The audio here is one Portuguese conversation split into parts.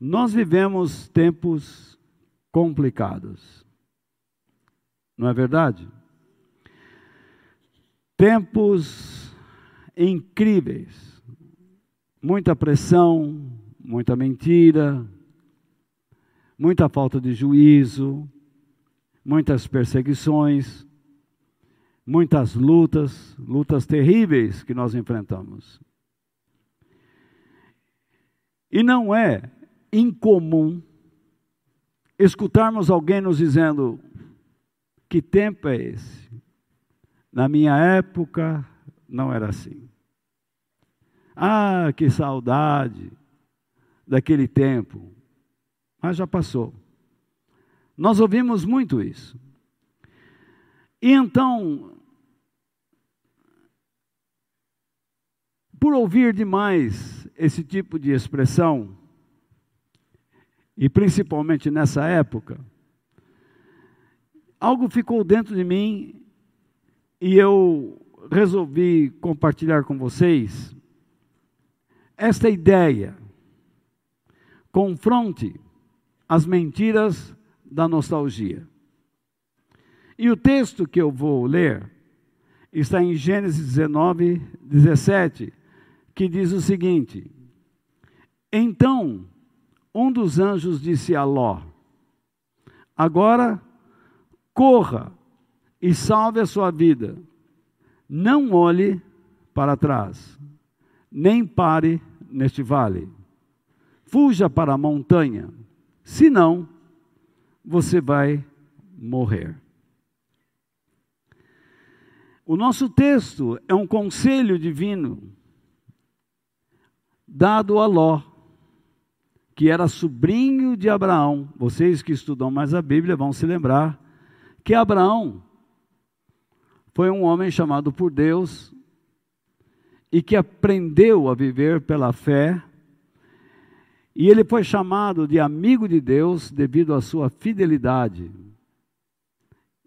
Nós vivemos tempos complicados. Não é verdade? Tempos incríveis. Muita pressão, muita mentira, muita falta de juízo, muitas perseguições, muitas lutas, lutas terríveis que nós enfrentamos. E não é incomum escutarmos alguém nos dizendo: que tempo é esse? Na minha época não era assim. Ah, que saudade daquele tempo. Mas já passou. Nós ouvimos muito isso. E então, por ouvir demais esse tipo de expressão, e principalmente nessa época, algo ficou dentro de mim e eu resolvi compartilhar com vocês esta ideia. Confronte as mentiras da nostalgia. E o texto que eu vou ler está em Gênesis 19, 17, que diz o seguinte: Então um dos anjos disse a Ló: Agora corra e salve a sua vida. Não olhe para trás, nem pare neste vale. Fuja para a montanha, senão você vai morrer. O nosso texto é um conselho divino dado a Ló que era sobrinho de Abraão. Vocês que estudam mais a Bíblia vão se lembrar que Abraão foi um homem chamado por Deus e que aprendeu a viver pela fé. E ele foi chamado de amigo de Deus devido à sua fidelidade.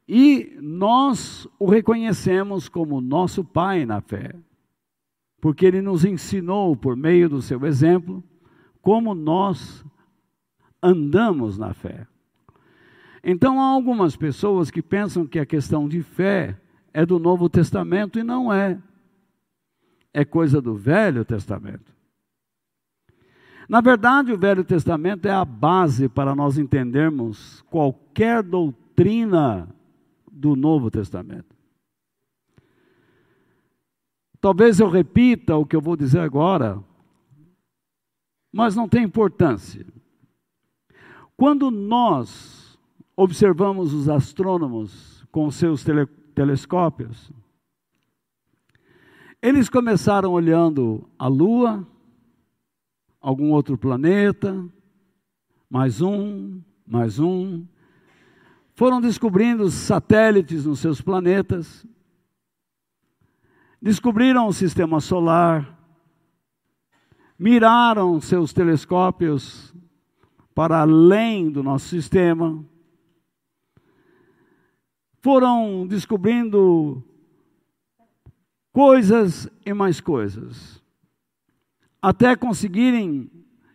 E nós o reconhecemos como nosso pai na fé, porque ele nos ensinou, por meio do seu exemplo, como nós andamos na fé. Então, há algumas pessoas que pensam que a questão de fé é do Novo Testamento e não é. É coisa do Velho Testamento. Na verdade, o Velho Testamento é a base para nós entendermos qualquer doutrina do Novo Testamento. Talvez eu repita o que eu vou dizer agora, mas não tem importância. Quando nós observamos os astrônomos com seus tele, telescópios, eles começaram olhando a Lua, algum outro planeta, mais um, mais um. Foram descobrindo satélites nos seus planetas, descobriram o sistema solar, miraram seus telescópios para além do nosso sistema, foram descobrindo coisas e mais coisas, até conseguirem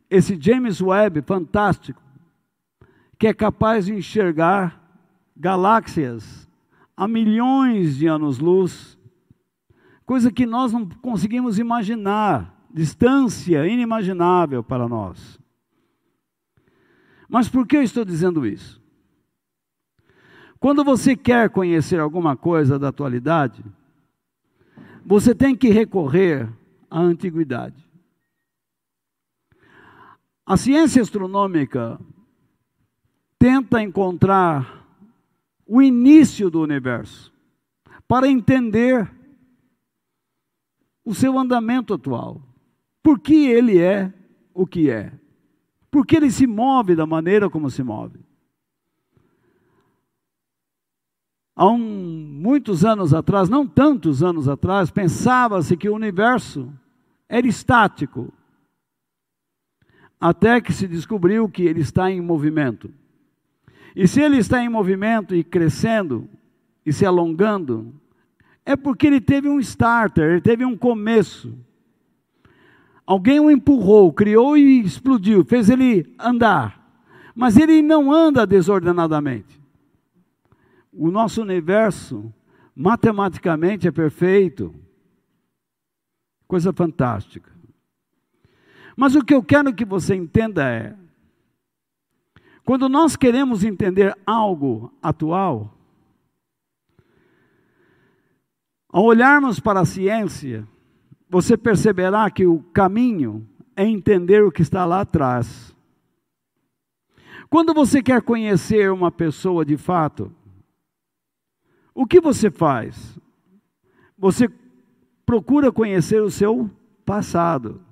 esse James Webb fantástico, que é capaz de enxergar galáxias a milhões de anos-luz, coisa que nós não conseguimos imaginar distância inimaginável para nós. Mas por que eu estou dizendo isso? Quando você quer conhecer alguma coisa da atualidade, você tem que recorrer à antiguidade. A ciência astronômica tenta encontrar o início do universo para entender o seu andamento atual. Por que ele é o que é? Por que ele se move da maneira como se move? Há um, muitos anos atrás, não tantos anos atrás, pensava-se que o universo era estático, até que se descobriu que ele está em movimento. E se ele está em movimento e crescendo e se alongando, é porque ele teve um starter, ele teve um começo. Alguém o empurrou, criou e explodiu, fez ele andar. Mas ele não anda desordenadamente. O nosso universo, matematicamente, é perfeito. Coisa fantástica. Mas o que eu quero que você entenda é: quando nós queremos entender algo atual, ao olharmos para a ciência, você perceberá que o caminho é entender o que está lá atrás. Quando você quer conhecer uma pessoa de fato, o que você faz? Você procura conhecer o seu passado.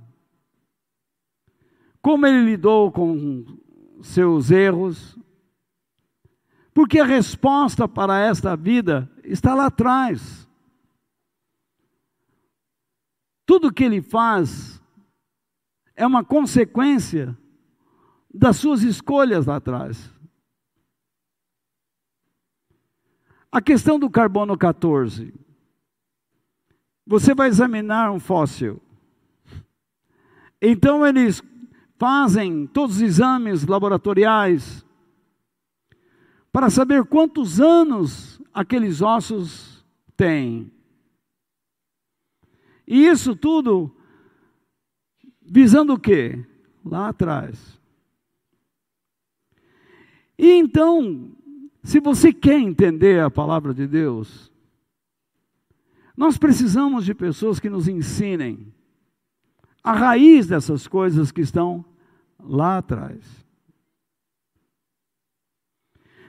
Como ele lidou com seus erros. Porque a resposta para esta vida está lá atrás. Tudo que ele faz é uma consequência das suas escolhas lá atrás. A questão do carbono 14. Você vai examinar um fóssil. Então eles fazem todos os exames laboratoriais para saber quantos anos aqueles ossos têm. E isso tudo visando o quê? Lá atrás. E então, se você quer entender a palavra de Deus, nós precisamos de pessoas que nos ensinem a raiz dessas coisas que estão lá atrás.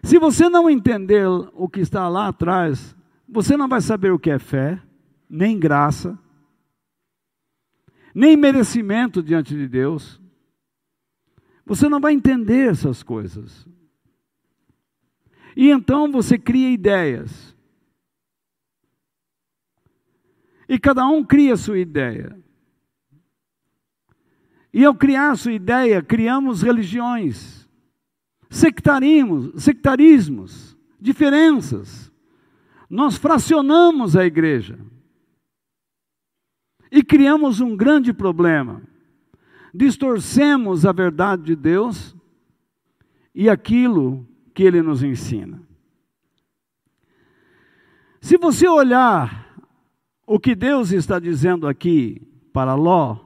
Se você não entender o que está lá atrás, você não vai saber o que é fé, nem graça, nem merecimento diante de Deus. Você não vai entender essas coisas. E então você cria ideias. E cada um cria a sua ideia. E ao criar a sua ideia, criamos religiões, sectarismos, sectarismos, diferenças. Nós fracionamos a igreja. E criamos um grande problema. Distorcemos a verdade de Deus e aquilo que ele nos ensina. Se você olhar o que Deus está dizendo aqui para Ló,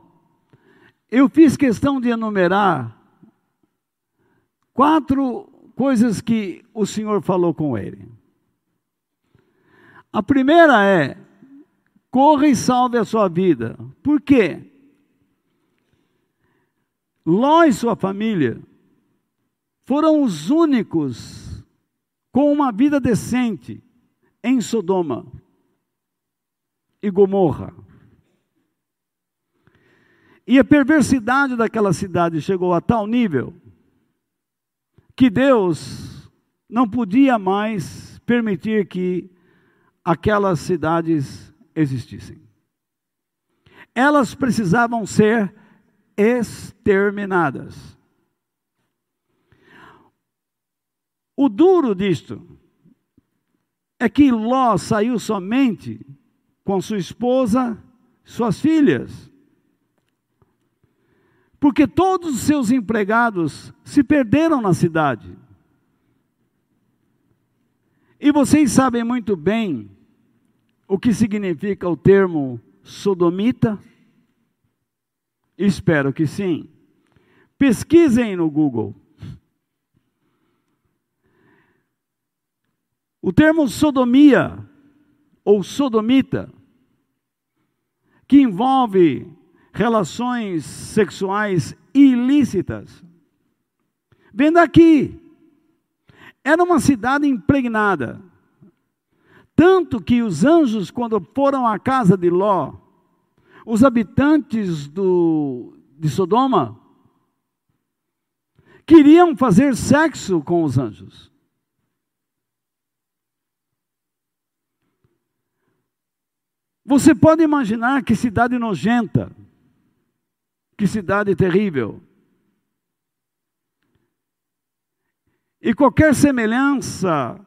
eu fiz questão de enumerar quatro coisas que o Senhor falou com ele. A primeira é: corra e salve a sua vida. Por quê? Ló e sua família foram os únicos com uma vida decente em Sodoma e Gomorra. E a perversidade daquela cidade chegou a tal nível que Deus não podia mais permitir que aquelas cidades existissem. Elas precisavam ser exterminadas. O duro disto é que Ló saiu somente com sua esposa, suas filhas. Porque todos os seus empregados se perderam na cidade. E vocês sabem muito bem o que significa o termo sodomita? Espero que sim. Pesquisem no Google. O termo sodomia ou sodomita, que envolve relações sexuais ilícitas, vem daqui. Era uma cidade impregnada tanto que os anjos, quando foram à casa de Ló, os habitantes do, de Sodoma, queriam fazer sexo com os anjos. Você pode imaginar que cidade nojenta, que cidade terrível. E qualquer semelhança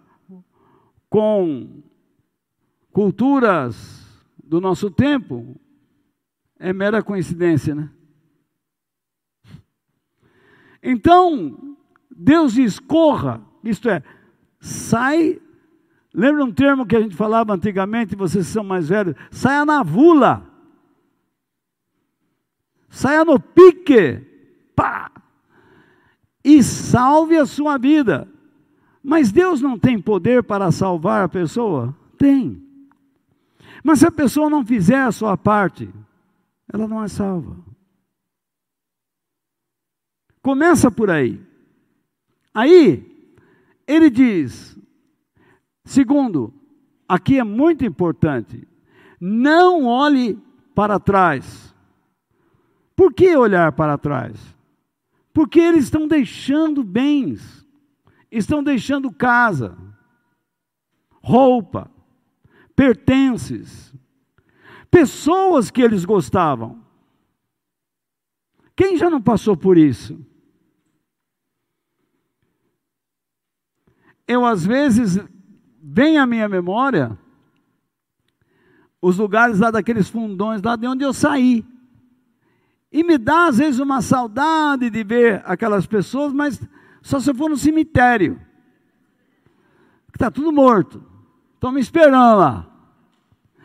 com culturas do nosso tempo é mera coincidência, né? Então, Deus diz: corra, isto é, sai. Lembra um termo que a gente falava antigamente, vocês são mais velhos? Saia na vula. Saia no pique. Pá! E salve a sua vida. Mas Deus não tem poder para salvar a pessoa? Tem. Mas se a pessoa não fizer a sua parte, ela não é salva. Começa por aí. Aí, ele diz, segundo, aqui é muito importante, não olhe para trás. Por que olhar para trás? Porque eles estão deixando bens, estão deixando casa, roupa, pertences, pessoas que eles gostavam. Quem já não passou por isso? Eu, às vezes, vem à minha memória os lugares lá daqueles fundões, lá de onde eu saí. E me dá, às vezes, uma saudade de ver aquelas pessoas, mas só se eu for no cemitério. Está tudo morto. Estão me esperando lá.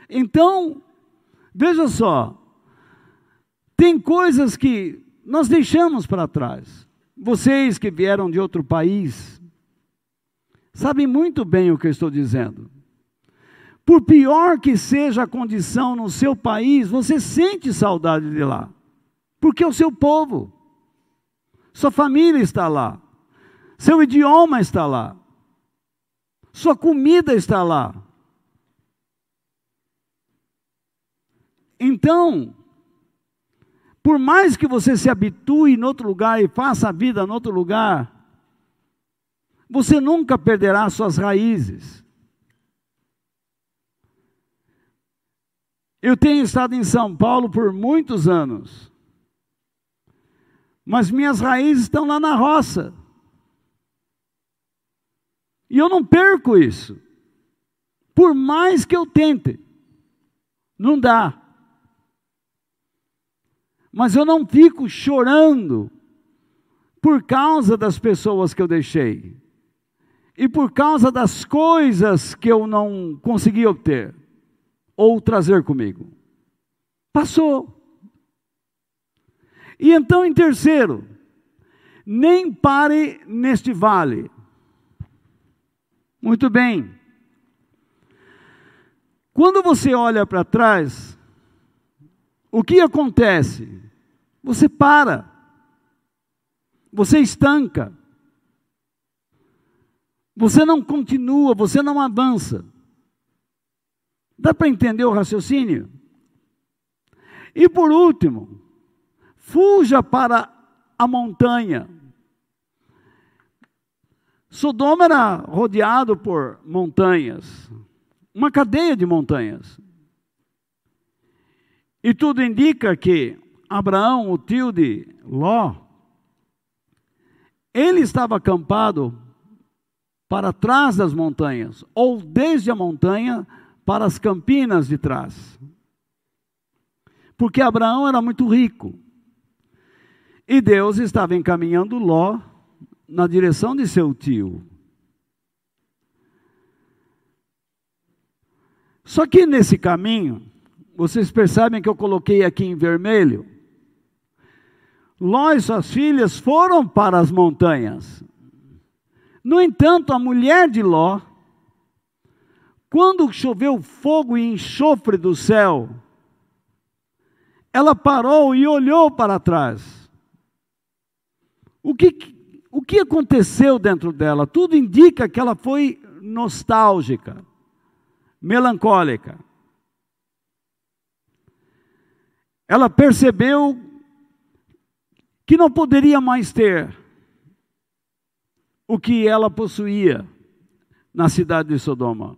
Então, veja só. Tem coisas que nós deixamos para trás. Vocês que vieram de outro país, sabem muito bem o que eu estou dizendo. Por pior que seja a condição no seu país, você sente saudade de lá, porque é o seu povo, sua família está lá, seu idioma está lá, sua comida está lá. Então, por mais que você se habitue em outro lugar e faça a vida em outro lugar, você nunca perderá suas raízes. Eu tenho estado em São Paulo por muitos anos, mas minhas raízes estão lá na roça. E eu não perco isso, por mais que eu tente, não dá. Mas eu não fico chorando por causa das pessoas que eu deixei e por causa das coisas que eu não consegui obter ou trazer comigo. Passou. E então, em terceiro, nem pare neste vale. Muito bem. Quando você olha para trás, o que acontece? Você para, você estanca, você não continua, você não avança. Dá para entender o raciocínio? E por último, fuja para a montanha. Sodoma era rodeado por montanhas, uma cadeia de montanhas. E tudo indica que Abraão, o tio de Ló, ele estava acampado para trás das montanhas, ou desde a montanha para as campinas de trás. Porque Abraão era muito rico. E Deus estava encaminhando Ló na direção de seu tio. Só que nesse caminho, vocês percebem que eu coloquei aqui em vermelho? Ló e suas filhas foram para as montanhas. No entanto, a mulher de Ló, quando choveu fogo e enxofre do céu, ela parou e olhou para trás. O que, o que aconteceu dentro dela? Tudo indica que ela foi nostálgica, melancólica. Ela percebeu que não poderia mais ter o que ela possuía na cidade de Sodoma.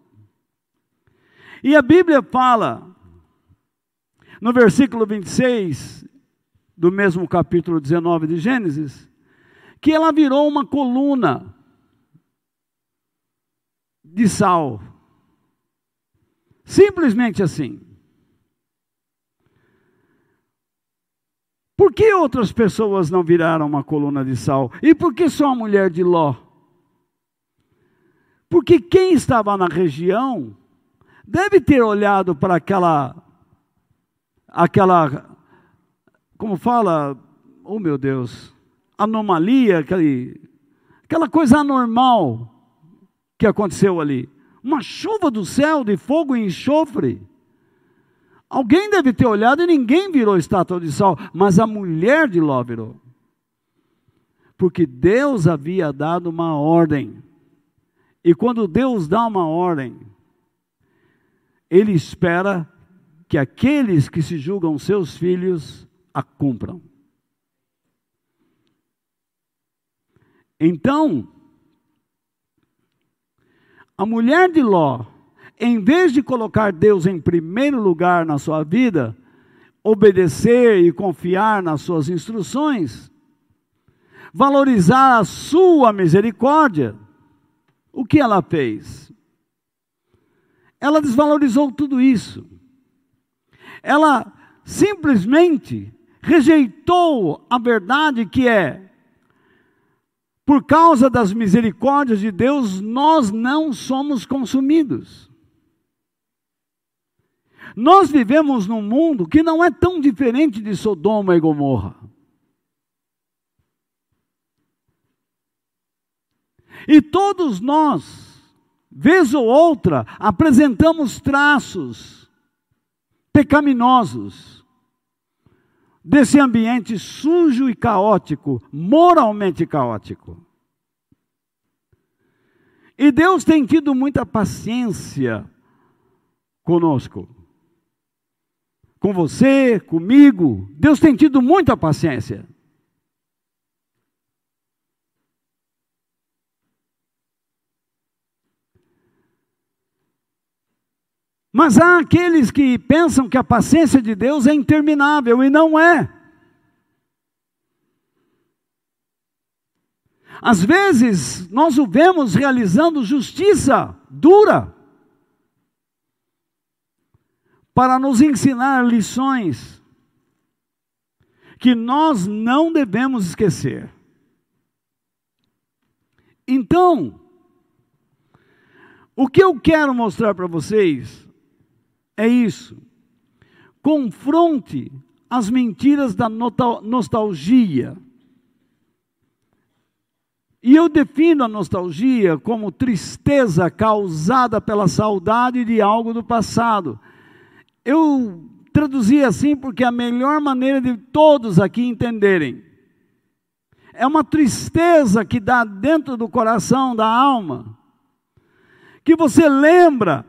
E a Bíblia fala, no versículo 26 do mesmo capítulo 19 de Gênesis, que ela virou uma coluna de sal. Simplesmente assim. Por que outras pessoas não viraram uma coluna de sal? E por que só a mulher de Ló? Porque quem estava na região deve ter olhado para aquela, aquela, como fala, oh meu Deus, anomalia, aquele, aquela coisa anormal que aconteceu ali. Uma chuva do céu de fogo e enxofre. Alguém deve ter olhado e ninguém virou estátua de sal, mas a mulher de Ló virou. Porque Deus havia dado uma ordem. E quando Deus dá uma ordem, Ele espera que aqueles que se julgam seus filhos a cumpram. Então, a mulher de Ló em vez de colocar Deus em primeiro lugar na sua vida, obedecer e confiar nas suas instruções, valorizar a sua misericórdia, o que ela fez? Ela desvalorizou tudo isso. Ela simplesmente rejeitou a verdade que é por causa das misericórdias de Deus, nós não somos consumidos. Nós vivemos num mundo que não é tão diferente de Sodoma e Gomorra. E todos nós, vez ou outra, apresentamos traços pecaminosos desse ambiente sujo e caótico, moralmente caótico. E Deus tem tido muita paciência conosco com você, comigo. Deus tem tido muita paciência. Mas há aqueles que pensam que a paciência de Deus é interminável e não é. Às vezes, nós o vemos realizando justiça dura para nos ensinar lições que nós não devemos esquecer. Então, o que eu quero mostrar para vocês é isso. Confronte as mentiras da nostalgia. E eu defino a nostalgia como tristeza causada pela saudade de algo do passado eu traduzi assim porque é a melhor maneira de todos aqui entenderem. É uma tristeza que dá dentro do coração, da alma, que você lembra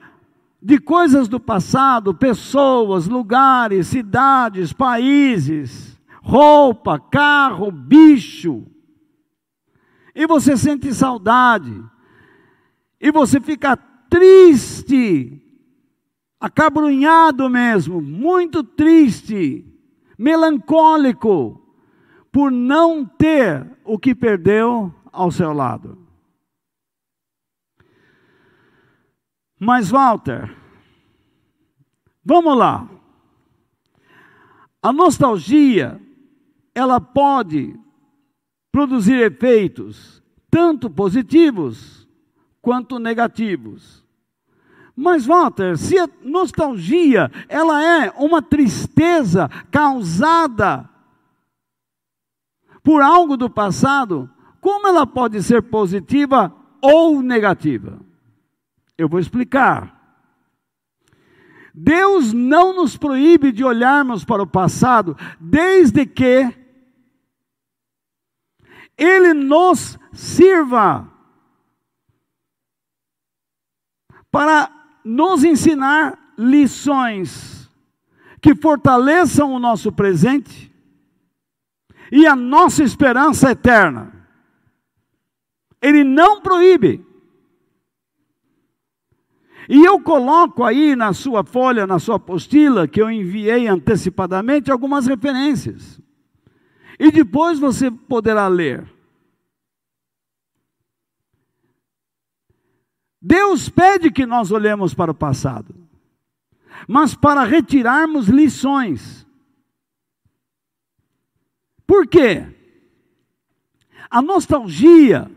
de coisas do passado, pessoas, lugares, cidades, países, roupa, carro, bicho, e você sente saudade, e você fica triste acabrunhado mesmo, muito triste, melancólico, por não ter o que perdeu ao seu lado. Mas, Walter, vamos lá. A nostalgia, ela pode produzir efeitos tanto positivos quanto negativos. Mas, Walter, se a nostalgia ela é uma tristeza causada por algo do passado, como ela pode ser positiva ou negativa? Eu vou explicar. Deus não nos proíbe de olharmos para o passado, desde que Ele nos sirva para nos ensinar lições que fortaleçam o nosso presente e a nossa esperança eterna. Ele não proíbe. E eu coloco aí na sua folha, na sua apostila, que eu enviei antecipadamente, algumas referências. E depois você poderá ler. Deus pede que nós olhemos para o passado, mas para retirarmos lições. Por quê? A nostalgia,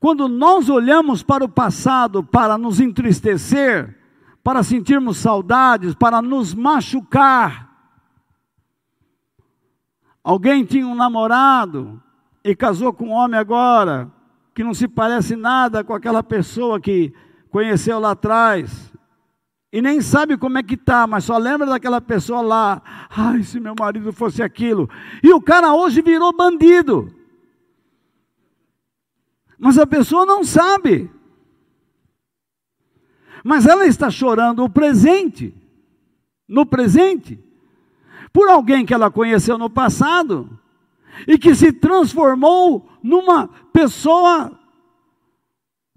quando nós olhamos para o passado para nos entristecer, para sentirmos saudades, para nos machucar. Alguém tinha um namorado e casou com um homem agora, que não se parece nada com aquela pessoa que conheceu lá atrás. E nem sabe como é que tá, mas só lembra daquela pessoa lá. Ai, se meu marido fosse aquilo. E o cara hoje virou bandido. Mas a pessoa não sabe. Mas ela está chorando o presente. No presente. Por alguém que ela conheceu no passado e que se transformou numa pessoa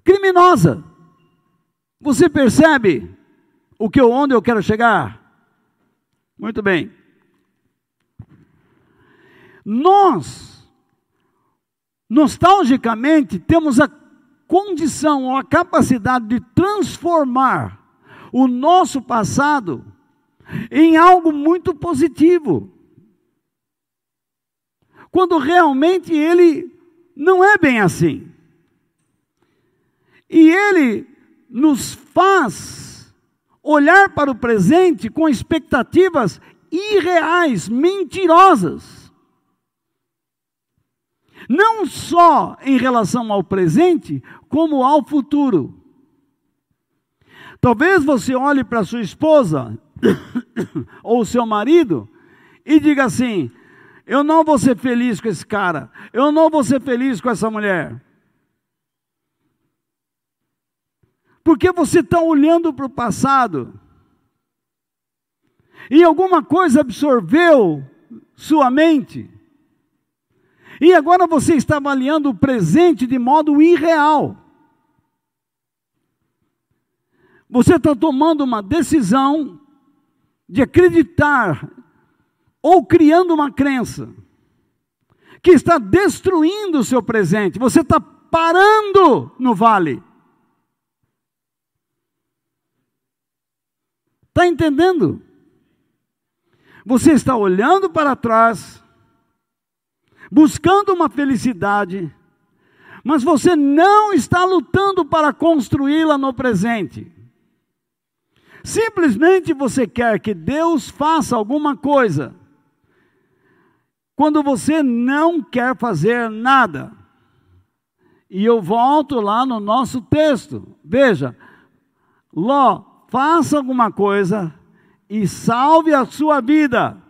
criminosa. Você percebe o que onde eu quero chegar? Muito bem. Nós nostalgicamente temos a condição ou a capacidade de transformar o nosso passado em algo muito positivo quando realmente ele não é bem assim. E ele nos faz olhar para o presente com expectativas irreais, mentirosas. Não só em relação ao presente, como ao futuro. Talvez você olhe para sua esposa ou seu marido e diga assim: eu não vou ser feliz com esse cara. Eu não vou ser feliz com essa mulher. Porque você está olhando para o passado. E alguma coisa absorveu sua mente. E agora você está avaliando o presente de modo irreal. Você está tomando uma decisão de acreditar ou criando uma crença que está destruindo o seu presente. Você está parando no vale. Está entendendo? Você está olhando para trás, buscando uma felicidade, mas você não está lutando para construí-la no presente. Simplesmente você quer que Deus faça alguma coisa quando você não quer fazer nada. E eu volto lá no nosso texto. Veja, Ló, faça alguma coisa e salve a sua vida.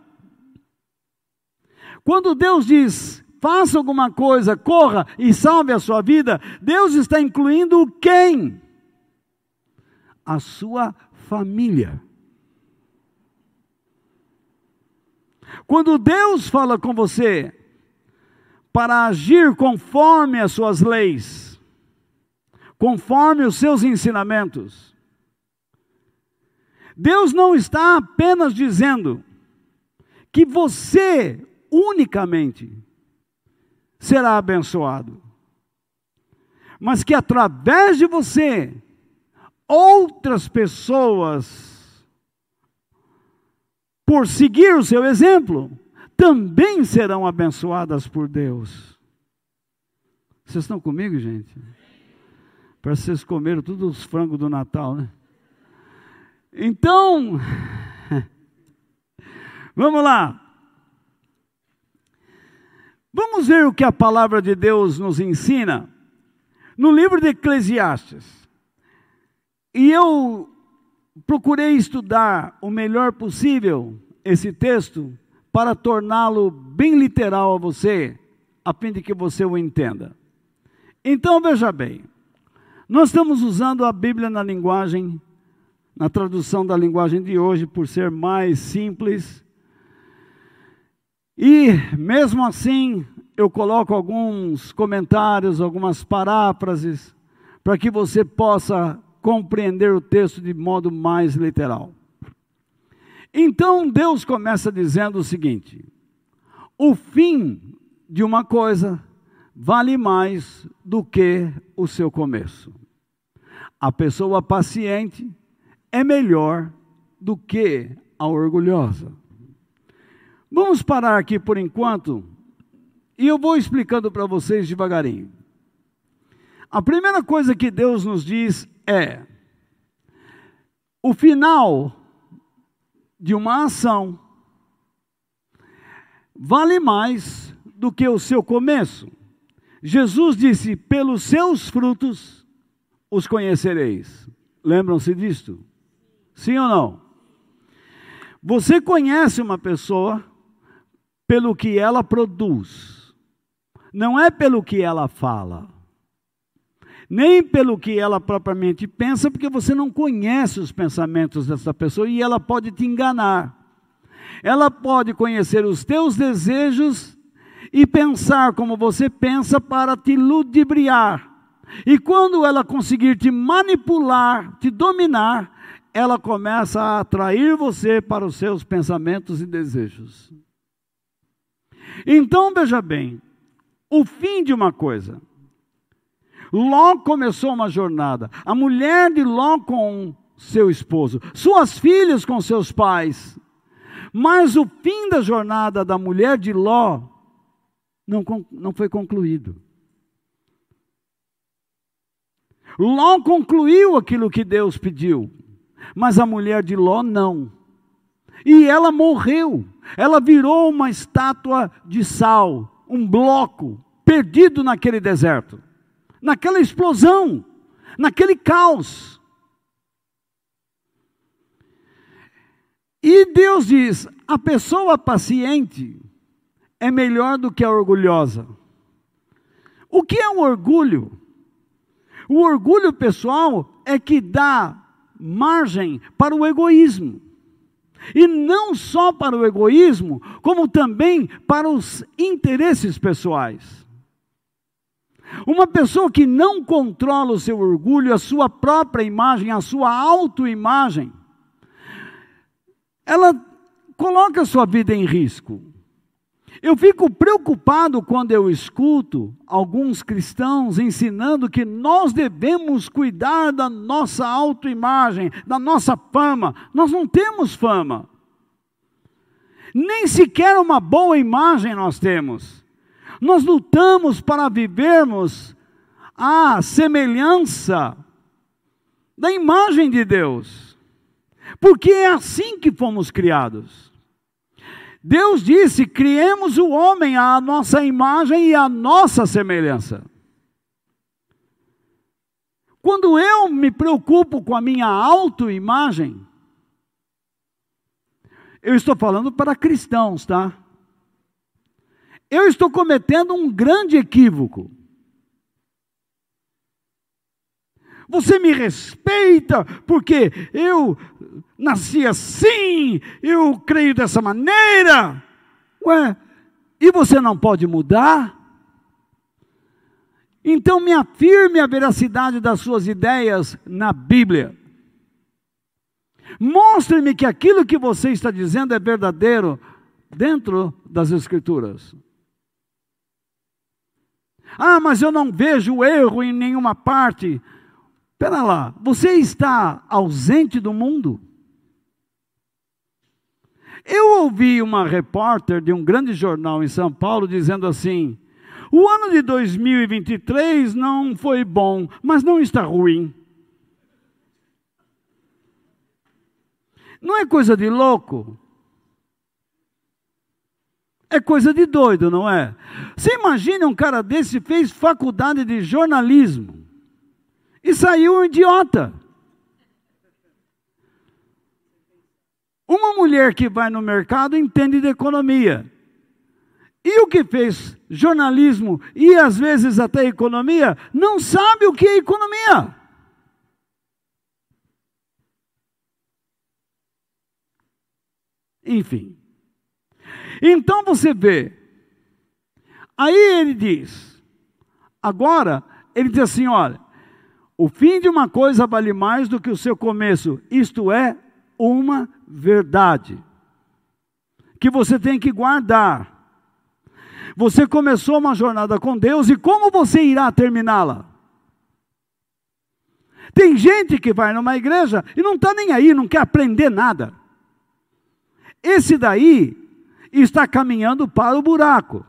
Quando Deus diz, faça alguma coisa, corra e salve a sua vida, Deus está incluindo quem? A sua família. Quando Deus fala com você para agir conforme as suas leis, conforme os seus ensinamentos, Deus não está apenas dizendo que você unicamente será abençoado, mas que através de você outras pessoas por seguir o seu exemplo, também serão abençoadas por Deus. Vocês estão comigo, gente? Parece que vocês comeram todos os frangos do Natal, né? Então, vamos lá. Vamos ver o que a palavra de Deus nos ensina no livro de Eclesiastes. E eu procurei estudar o melhor possível esse texto para torná-lo bem literal a você, a fim de que você o entenda. Então veja bem, nós estamos usando a Bíblia na linguagem, na tradução da linguagem de hoje, por ser mais simples. E mesmo assim, eu coloco alguns comentários, algumas paráfrases, para que você possa compreender o texto de modo mais literal. Então Deus começa dizendo o seguinte: o fim de uma coisa vale mais do que o seu começo. A pessoa paciente é melhor do que a orgulhosa. Vamos parar aqui por enquanto e eu vou explicando para vocês devagarinho. A primeira coisa que Deus nos diz é: o final de uma ação vale mais do que o seu começo. Jesus disse: pelos seus frutos os conhecereis. Lembram-se disto? Sim ou não? Você conhece uma pessoa pelo que ela produz, não é pelo que ela fala, nem pelo que ela propriamente pensa, porque você não conhece os pensamentos dessa pessoa e ela pode te enganar. Ela pode conhecer os teus desejos e pensar como você pensa para te ludibriar. E quando ela conseguir te manipular, te dominar, ela começa a atrair você para os seus pensamentos e desejos. Então veja bem, o fim de uma coisa. Ló começou uma jornada. A mulher de Ló com seu esposo, suas filhas com seus pais. Mas o fim da jornada da mulher de Ló não, não foi concluído. Ló concluiu aquilo que Deus pediu, mas a mulher de Ló não. E ela morreu. Ela virou uma estátua de sal, um bloco perdido naquele deserto, naquela explosão, naquele caos. E Deus diz: a pessoa paciente é melhor do que a orgulhosa. O que é um orgulho? O orgulho pessoal é que dá margem para o egoísmo. E não só para o egoísmo, como também para os interesses pessoais. Uma pessoa que não controla o seu orgulho, a sua própria imagem, a sua autoimagem, ela coloca a sua vida em risco. Eu fico preocupado quando eu escuto alguns cristãos ensinando que nós devemos cuidar da nossa autoimagem, da nossa fama. Nós não temos fama. Nem sequer uma boa imagem nós temos. Nós lutamos para vivermos a semelhança da imagem de Deus. Porque é assim que fomos criados. Deus disse: criemos o homem à nossa imagem e à nossa semelhança. Quando eu me preocupo com a minha autoimagem, eu estou falando para cristãos, tá? Eu estou cometendo um grande equívoco. Você me respeita porque eu nasci assim, eu creio dessa maneira. Ué, e você não pode mudar? Então me afirme a veracidade das suas ideias na Bíblia. Mostre-me que aquilo que você está dizendo é verdadeiro dentro das Escrituras. Ah, mas eu não vejo erro em nenhuma parte. Espera lá, você está ausente do mundo? Eu ouvi uma repórter de um grande jornal em São Paulo dizendo assim: o ano de 2023 não foi bom, mas não está ruim. Não é coisa de louco? É coisa de doido, não é? Você imagina um cara desse fez faculdade de jornalismo e saiu um idiota. Uma mulher que vai no mercado entende de economia. E o que fez jornalismo e às vezes até economia, não sabe o que é economia. Enfim. Então você vê. Aí ele diz. Agora, ele diz assim: olha, o fim de uma coisa vale mais do que o seu começo, isto é, uma verdade, que você tem que guardar. Você começou uma jornada com Deus e como você irá terminá-la? Tem gente que vai numa igreja e não está nem aí, não quer aprender nada. Esse daí está caminhando para o buraco.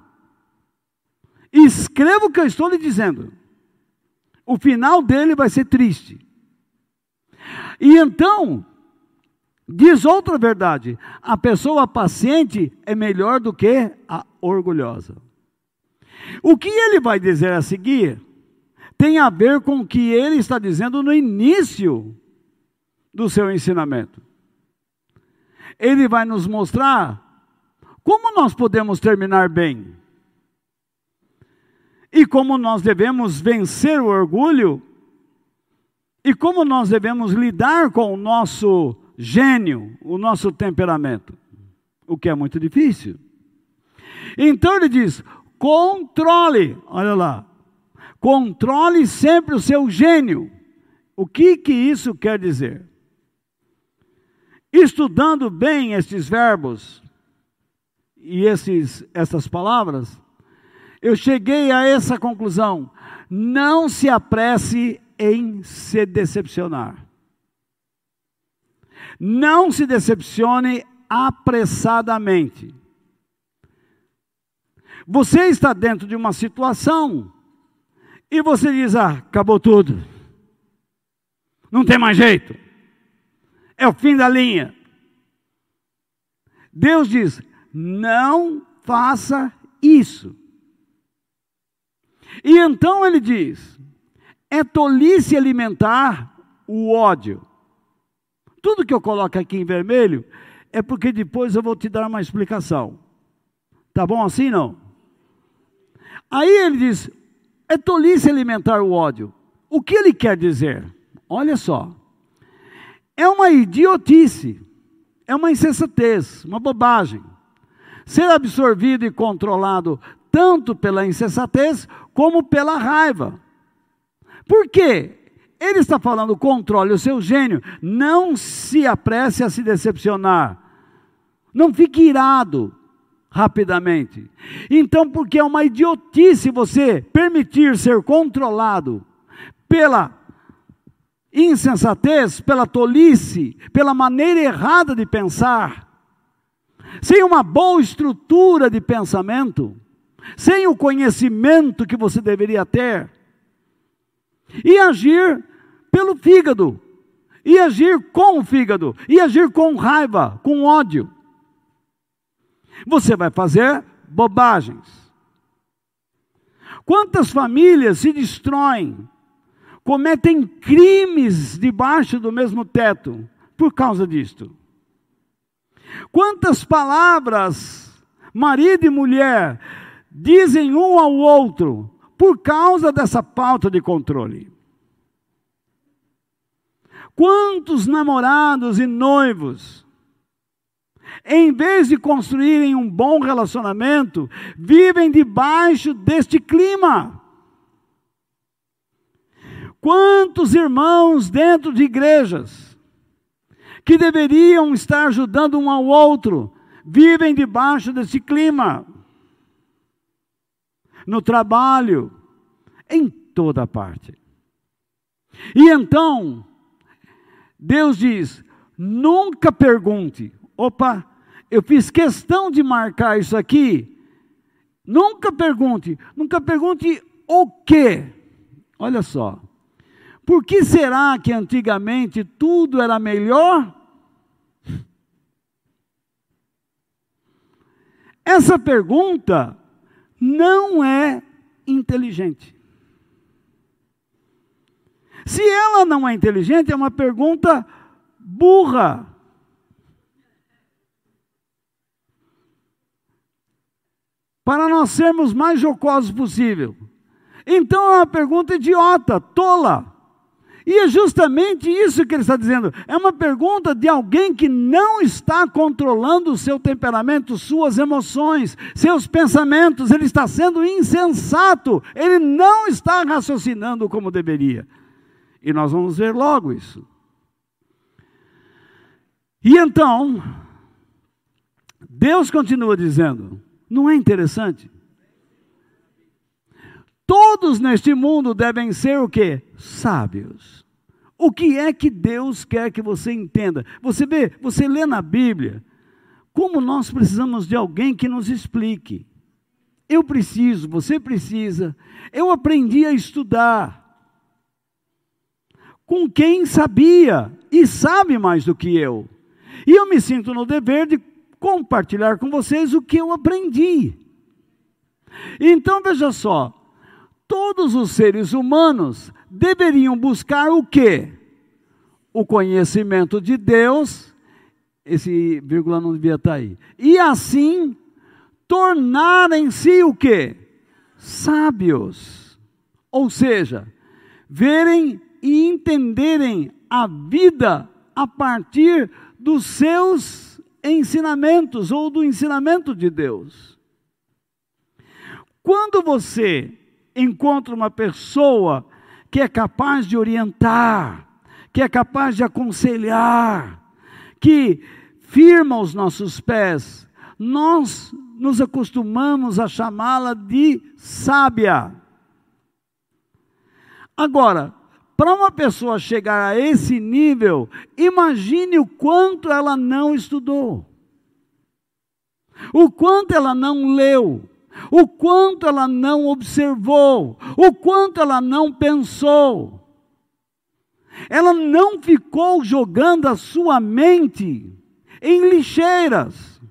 Escreva o que eu estou lhe dizendo. O final dele vai ser triste. E então, diz outra verdade: a pessoa paciente é melhor do que a orgulhosa. O que ele vai dizer a seguir tem a ver com o que ele está dizendo no início do seu ensinamento. Ele vai nos mostrar como nós podemos terminar bem e como nós devemos vencer o orgulho e como nós devemos lidar com o nosso gênio, o nosso temperamento, o que é muito difícil. Então ele diz: controle, olha lá, controle sempre o seu gênio. O que que isso quer dizer? Estudando bem estes verbos e esses, essas palavras, eu cheguei a essa conclusão. Não se apresse em se decepcionar. Não se decepcione apressadamente. Você está dentro de uma situação e você diz: ah, acabou tudo. Não tem mais jeito. É o fim da linha. Deus diz: não faça isso. E então ele diz: é tolice alimentar o ódio. Tudo que eu coloco aqui em vermelho é porque depois eu vou te dar uma explicação. Tá bom assim não? Aí ele diz: é tolice alimentar o ódio. O que ele quer dizer? Olha só. É uma idiotice, é uma insensatez, uma bobagem. Ser absorvido e controlado tanto pela insensatez como pela raiva. Por quê? Ele está falando, controle o seu gênio. Não se apresse a se decepcionar. Não fique irado rapidamente. Então, porque é uma idiotice você permitir ser controlado pela insensatez, pela tolice, pela maneira errada de pensar, sem uma boa estrutura de pensamento, sem o conhecimento que você deveria ter, e agir pelo fígado, e agir com o fígado, e agir com raiva, com ódio. Você vai fazer bobagens. Quantas famílias se destroem, cometem crimes debaixo do mesmo teto por causa disto? Quantas palavras, marido e mulher, dizem um ao outro por causa dessa falta de controle. Quantos namorados e noivos, em vez de construírem um bom relacionamento, vivem debaixo deste clima? Quantos irmãos dentro de igrejas, que deveriam estar ajudando um ao outro, vivem debaixo desse clima? No trabalho, em toda parte. E então, Deus diz: nunca pergunte, opa, eu fiz questão de marcar isso aqui. Nunca pergunte, nunca pergunte o quê. Olha só. Por que será que antigamente tudo era melhor? Essa pergunta não é inteligente. Se ela não é inteligente, é uma pergunta burra. Para nós sermos mais jocosos possível. Então é uma pergunta idiota, tola. E é justamente isso que ele está dizendo. É uma pergunta de alguém que não está controlando o seu temperamento, suas emoções, seus pensamentos. Ele está sendo insensato. Ele não está raciocinando como deveria. E nós vamos ver logo isso. E então, Deus continua dizendo: não é interessante? Todos neste mundo devem ser o que? Sábios. O que é que Deus quer que você entenda? Você vê, você lê na Bíblia, como nós precisamos de alguém que nos explique. Eu preciso, você precisa. Eu aprendi a estudar com quem sabia e sabe mais do que eu. E eu me sinto no dever de compartilhar com vocês o que eu aprendi. Então veja só, todos os seres humanos deveriam buscar o quê? O conhecimento de Deus, esse vírgula não devia estar aí. E assim tornarem-se o quê? Sábios. Ou seja, verem e entenderem a vida a partir dos seus ensinamentos ou do ensinamento de Deus. Quando você encontra uma pessoa que é capaz de orientar, que é capaz de aconselhar, que firma os nossos pés, nós nos acostumamos a chamá-la de sábia. Agora, para uma pessoa chegar a esse nível, imagine o quanto ela não estudou, o quanto ela não leu, o quanto ela não observou, o quanto ela não pensou. Ela não ficou jogando a sua mente em lixeiras.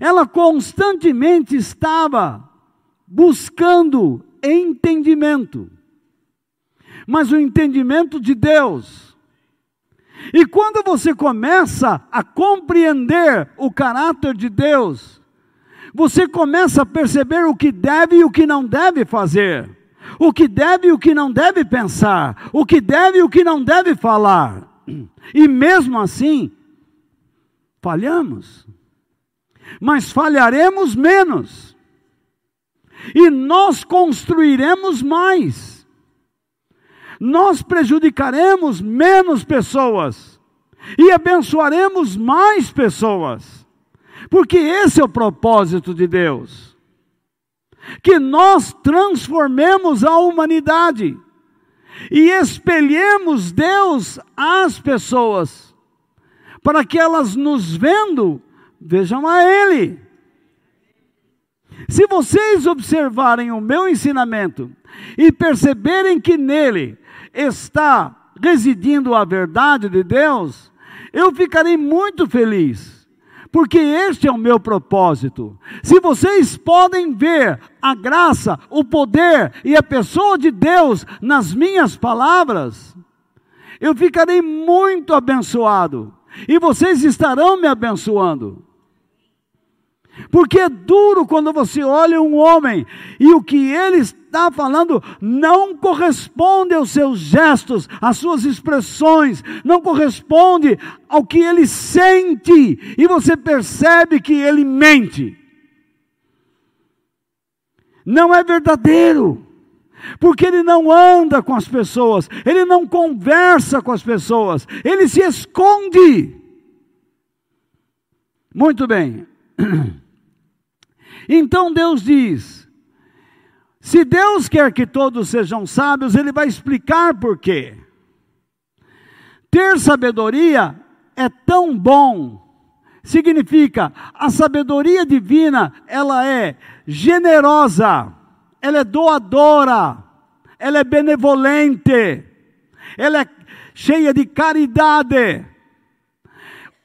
Ela constantemente estava buscando entendimento mas o entendimento de Deus. E quando você começa a compreender o caráter de Deus, você começa a perceber o que deve e o que não deve fazer, o que deve e o que não deve pensar, o que deve e o que não deve falar. E mesmo assim, falhamos, mas falharemos menos, e nós construiremos mais. Nós prejudicaremos menos pessoas. E abençoaremos mais pessoas, porque esse é o propósito de Deus. Que nós transformemos a humanidade e espelhemos Deus às pessoas, para que elas nos vendo, vejam a Ele. Se vocês observarem o meu ensinamento e perceberem que nele está residindo a verdade de Deus, eu ficarei muito feliz, porque este é o meu propósito. Se vocês podem ver a graça, o poder e a pessoa de Deus nas minhas palavras, eu ficarei muito abençoado, e vocês estarão me abençoando. Porque é duro quando você olha um homem e o que ele está falando não corresponde aos seus gestos, às suas expressões, não corresponde ao que ele sente, e você percebe que ele mente. Não é verdadeiro, porque ele não anda com as pessoas, ele não conversa com as pessoas, ele se esconde. Muito bem. Então Deus diz: se Deus quer que todos sejam sábios, Ele vai explicar por quê. Ter sabedoria é tão bom, significa a sabedoria divina, ela é generosa, ela é doadora, ela é benevolente, ela é cheia de caridade,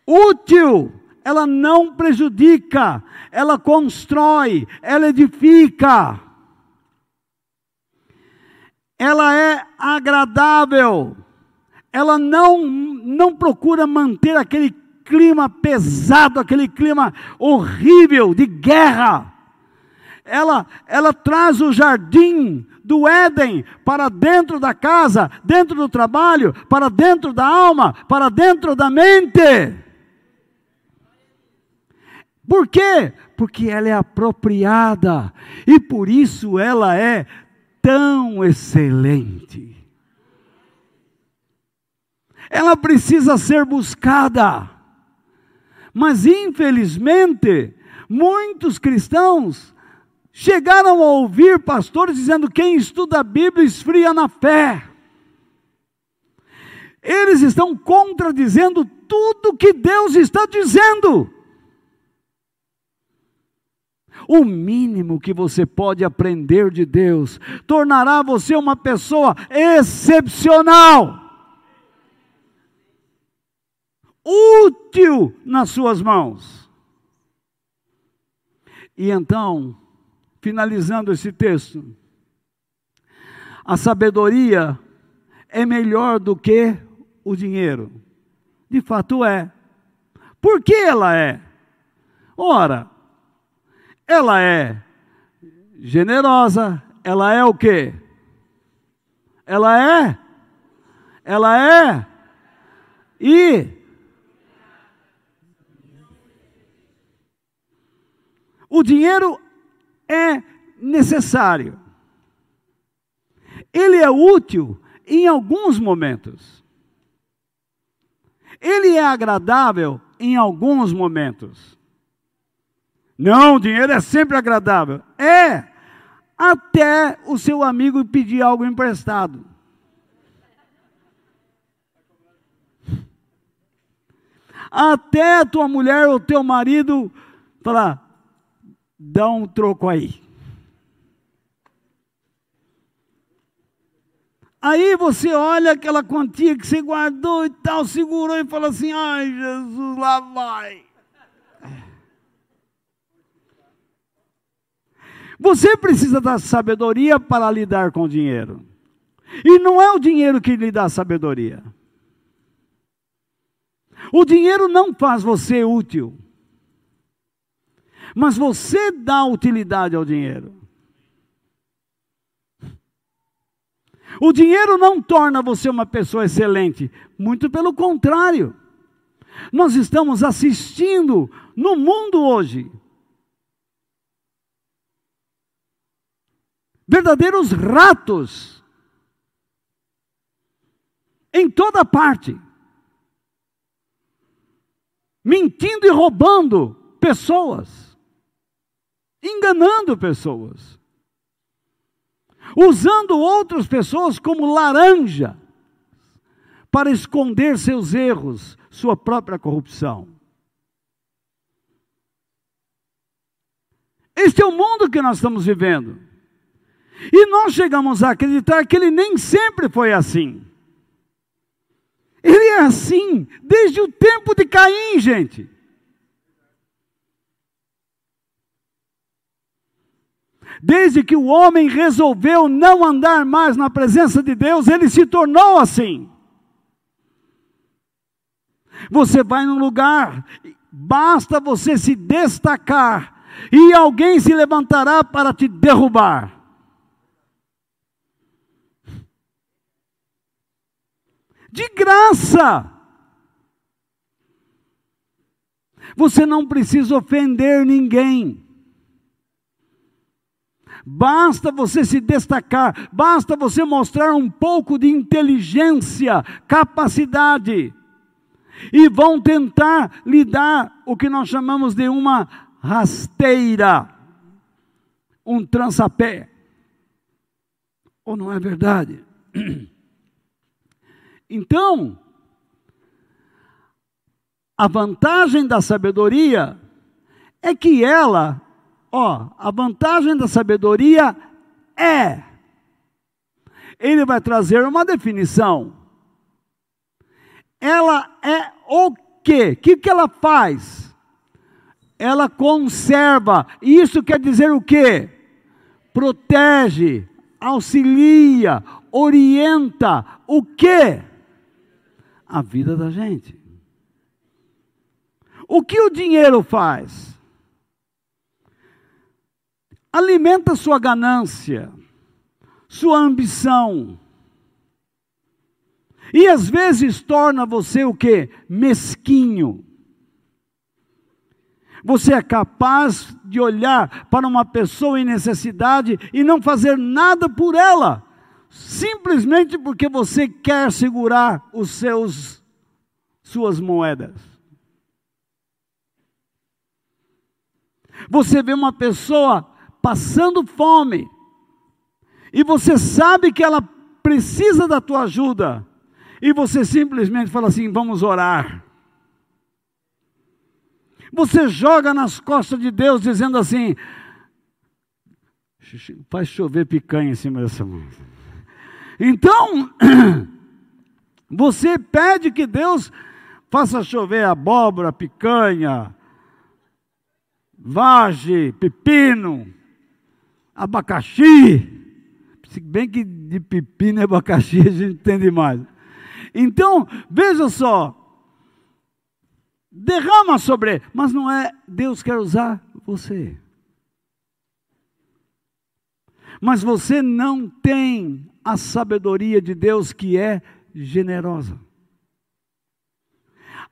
útil, ela não prejudica, ela constrói, ela edifica. Ela é agradável. Ela não não procura manter aquele clima pesado, aquele clima horrível de guerra. Ela ela traz o jardim do Éden para dentro da casa, dentro do trabalho, para dentro da alma, para dentro da mente. Por quê? Porque ela é apropriada e por isso ela é tão excelente. Ela precisa ser buscada. Mas infelizmente, muitos cristãos chegaram a ouvir pastores dizendo: quem estuda a Bíblia esfria na fé. Eles estão contradizendo tudo que Deus está dizendo. O mínimo que você pode aprender de Deus tornará você uma pessoa excepcional, útil nas suas mãos. E então, finalizando esse texto, a sabedoria é melhor do que o dinheiro. De fato é. Por que ela é? Ora, ela é generosa, ela é o quê? Ela é? Ela é? E o dinheiro é necessário. Ele é útil em alguns momentos. Ele é agradável em alguns momentos. Não, o dinheiro é sempre agradável. É, até o seu amigo pedir algo emprestado. Até a tua mulher ou teu marido falar, dá um troco aí. Aí você olha aquela quantia que você guardou e tal, segurou e fala assim: ai Jesus, lá vai. Você precisa da sabedoria para lidar com o dinheiro. E não é o dinheiro que lhe dá sabedoria. O dinheiro não faz você útil. Mas você dá utilidade ao dinheiro. O dinheiro não torna você uma pessoa excelente, muito pelo contrário. Nós estamos assistindo no mundo hoje verdadeiros ratos em toda parte, mentindo e roubando pessoas, enganando pessoas, usando outras pessoas como laranja para esconder seus erros, sua própria corrupção. Este é o mundo que nós estamos vivendo. E nós chegamos a acreditar que ele nem sempre foi assim. Ele é assim desde o tempo de Caim, gente. Desde que o homem resolveu não andar mais na presença de Deus, ele se tornou assim. Você vai num lugar, basta você se destacar, e alguém se levantará para te derrubar. De graça. Você não precisa ofender ninguém. Basta você se destacar, basta você mostrar um pouco de inteligência, capacidade, e vão tentar lhe dar o que nós chamamos de uma rasteira, um trançapé. Ou não é verdade? Então, a vantagem da sabedoria é que ela, ó, a vantagem da sabedoria é. Ele vai trazer uma definição. Ela é o quê? O que, que ela faz? Ela conserva. Isso quer dizer o quê? Protege, auxilia, orienta. O quê? A vida da gente. O que o dinheiro faz? Alimenta sua ganância, sua ambição. E às vezes torna você o que? Mesquinho. Você é capaz de olhar para uma pessoa em necessidade e não fazer nada por ela simplesmente porque você quer segurar os seus suas moedas. Você vê uma pessoa passando fome e você sabe que ela precisa da tua ajuda e você simplesmente fala assim: "Vamos orar". Você joga nas costas de Deus dizendo assim: Faz chover picanha em cima dessa mão. Então, você pede que Deus faça chover abóbora, picanha, vagem, pepino, abacaxi. Se bem que de pepino e abacaxi a gente entende mais. Então, veja só. Derrama sobre, mas não é Deus quer usar você. Mas você não tem a sabedoria de Deus que é generosa.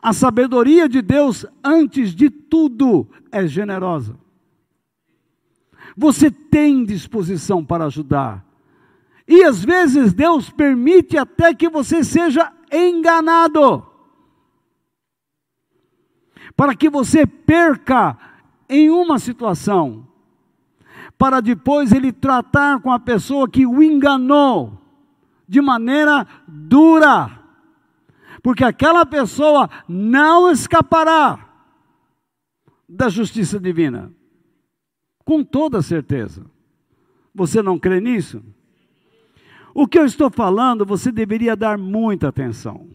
A sabedoria de Deus, antes de tudo, é generosa. Você tem disposição para ajudar. E às vezes Deus permite até que você seja enganado. Para que você perca em uma situação. Para depois ele tratar com a pessoa que o enganou de maneira dura. Porque aquela pessoa não escapará da justiça divina. Com toda certeza. Você não crê nisso? O que eu estou falando, você deveria dar muita atenção.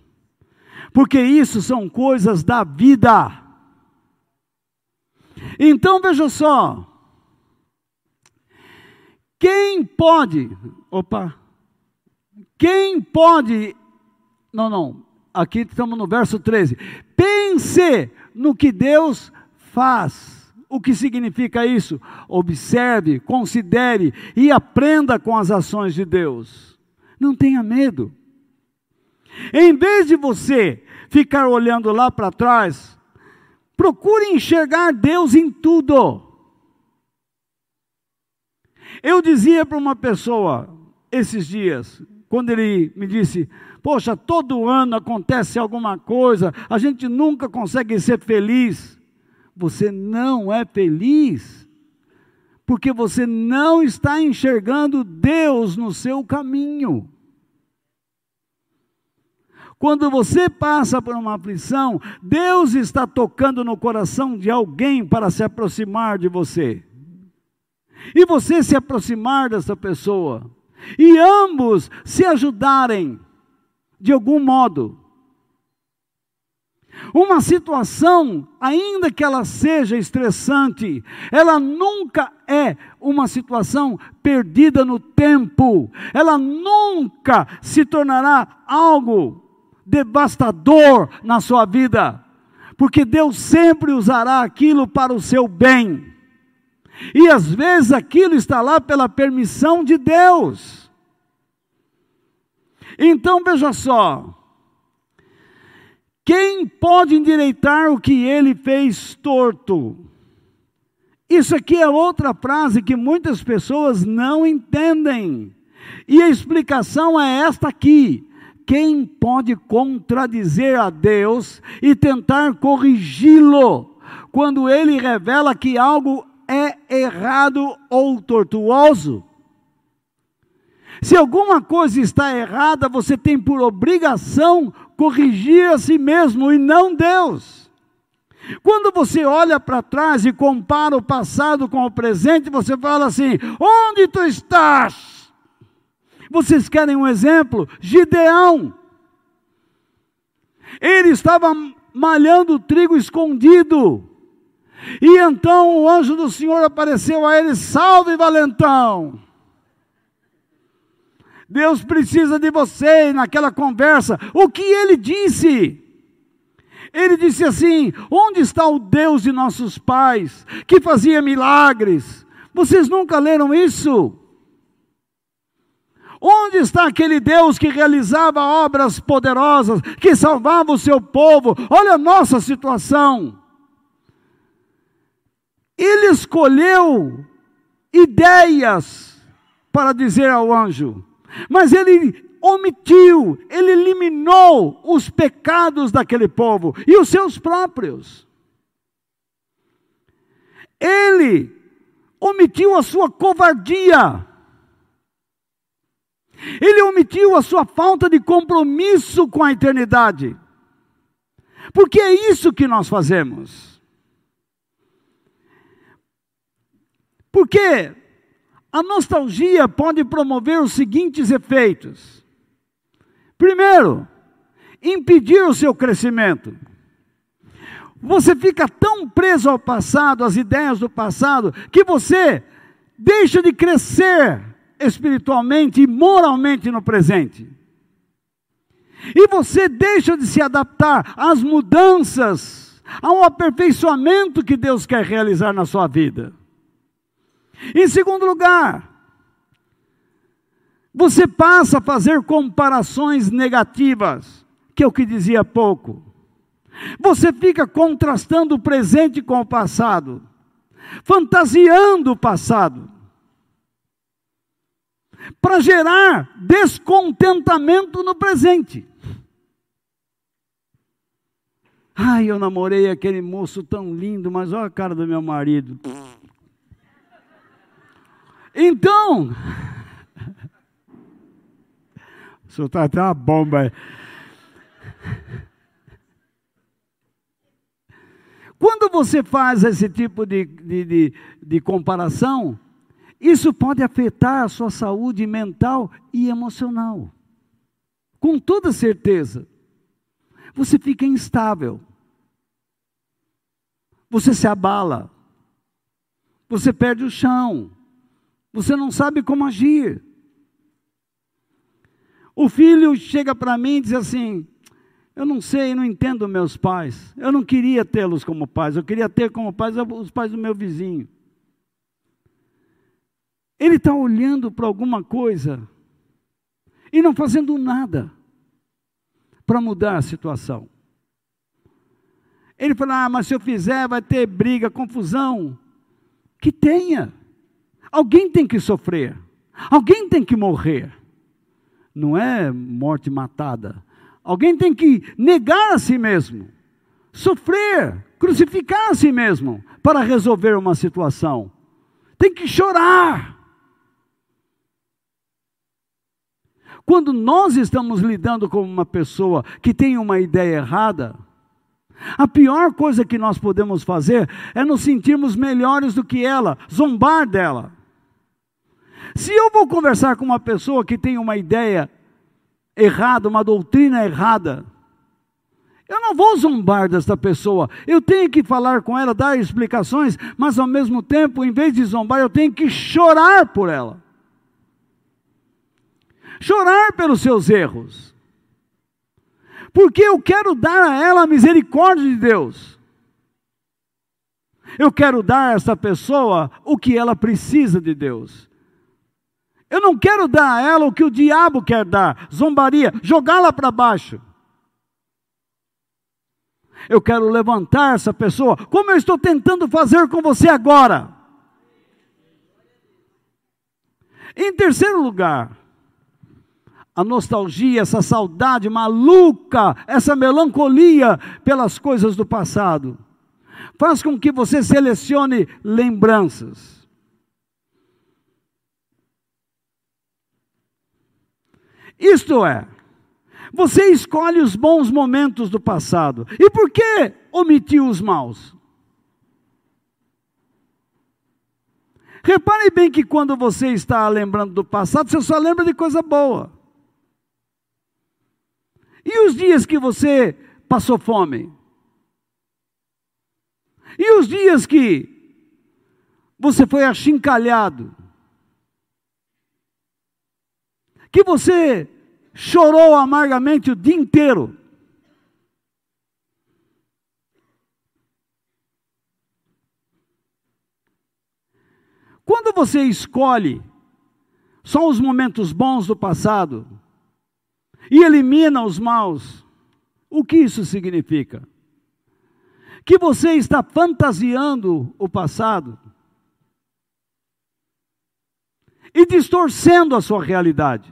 Porque isso são coisas da vida. Então veja só. Quem pode, opa, quem pode, não, não, aqui estamos no verso 13. Pense no que Deus faz. O que significa isso? Observe, considere e aprenda com as ações de Deus. Não tenha medo. Em vez de você ficar olhando lá para trás, procure enxergar Deus em tudo. Eu dizia para uma pessoa esses dias, quando ele me disse: Poxa, todo ano acontece alguma coisa, a gente nunca consegue ser feliz. Você não é feliz, porque você não está enxergando Deus no seu caminho. Quando você passa por uma aflição, Deus está tocando no coração de alguém para se aproximar de você. E você se aproximar dessa pessoa. E ambos se ajudarem de algum modo. Uma situação, ainda que ela seja estressante, ela nunca é uma situação perdida no tempo, ela nunca se tornará algo devastador na sua vida, porque Deus sempre usará aquilo para o seu bem, e às vezes aquilo está lá pela permissão de Deus. Então veja só: quem pode endireitar o que ele fez torto? Isso aqui é outra frase que muitas pessoas não entendem. E a explicação é esta aqui: quem pode contradizer a Deus e tentar corrigi-lo quando ele revela que algo errado ou tortuoso? Se alguma coisa está errada, você tem por obrigação corrigir a si mesmo e não Deus. Quando você olha para trás e compara o passado com o presente, você fala assim: onde tu estás? Vocês querem um exemplo? Gideão. Ele estava malhando trigo escondido. E então o anjo do Senhor apareceu a ele: salve, valentão. Deus precisa de você naquela conversa. O que ele disse? Ele disse assim: Onde está o Deus de nossos pais, que fazia milagres? Vocês nunca leram isso? Onde está aquele Deus que realizava obras poderosas, que salvava o seu povo? Olha a nossa situação. Ele escolheu ideias para dizer ao anjo: mas ele omitiu, ele eliminou os pecados daquele povo e os seus próprios. Ele omitiu a sua covardia. Ele omitiu a sua falta de compromisso com a eternidade. Porque é isso que nós fazemos. Porque A nostalgia pode promover os seguintes efeitos. Primeiro, impedir o seu crescimento. Você fica tão preso ao passado, às ideias do passado, que você deixa de crescer espiritualmente e moralmente no presente. E você deixa de se adaptar às mudanças, ao aperfeiçoamento que Deus quer realizar na sua vida. Em segundo lugar, você passa a fazer comparações negativas, que é o que dizia há pouco. Você fica contrastando o presente com o passado, fantasiando o passado, para gerar descontentamento no presente. Ai, eu namorei aquele moço tão lindo, mas olha a cara do meu marido. Então, o senhor está até uma bomba. Quando você faz esse tipo de, de, de, de comparação, isso pode afetar a sua saúde mental e emocional. Com toda certeza. Você fica instável. Você se abala. Você perde o chão. Você não sabe como agir. O filho chega para mim e diz assim: Eu não sei, não entendo meus pais. Eu não queria tê-los como pais, eu queria ter como pais os pais do meu vizinho. Ele está olhando para alguma coisa e não fazendo nada para mudar a situação. Ele fala: Ah, mas se eu fizer, vai ter briga, confusão. Que tenha. Alguém tem que sofrer, alguém tem que morrer. Não é morte matada. Alguém tem que negar a si mesmo, sofrer, crucificar a si mesmo para resolver uma situação. Tem que chorar. Quando nós estamos lidando com uma pessoa que tem uma ideia errada, a pior coisa que nós podemos fazer é nos sentirmos melhores do que ela, zombar dela. Se eu vou conversar com uma pessoa que tem uma ideia errada, uma doutrina errada, eu não vou zombar desta pessoa. Eu tenho que falar com ela, dar explicações, mas ao mesmo tempo, em vez de zombar, eu tenho que chorar por ela. Chorar pelos seus erros. Porque eu quero dar a ela a misericórdia de Deus. Eu quero dar a essa pessoa o que ela precisa de Deus. Eu não quero dar a ela o que o diabo quer dar, zombaria, jogá-la para baixo. Eu quero levantar essa pessoa, como eu estou tentando fazer com você agora. Em terceiro lugar, a nostalgia, essa saudade maluca, essa melancolia pelas coisas do passado, faz com que você selecione lembranças. Isto é, você escolhe os bons momentos do passado. E por que omitiu os maus? Repare bem que quando você está lembrando do passado, você só lembra de coisa boa. E os dias que você passou fome? E os dias que você foi achincalhado? Que você chorou amargamente o dia inteiro. Quando você escolhe só os momentos bons do passado e elimina os maus, o que isso significa? Que você está fantasiando o passado e distorcendo a sua realidade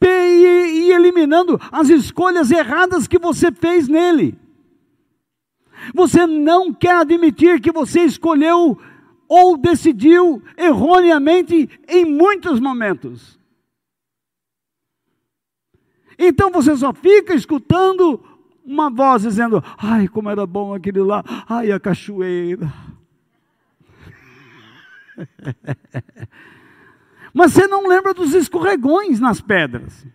e, eliminando as escolhas erradas que você fez nele. Você não quer admitir que você escolheu ou decidiu erroneamente em muitos momentos. Então você só fica escutando uma voz dizendo: Ai, como era bom aquele lá, ai, a cachoeira. Mas você não lembra dos escorregões nas pedras,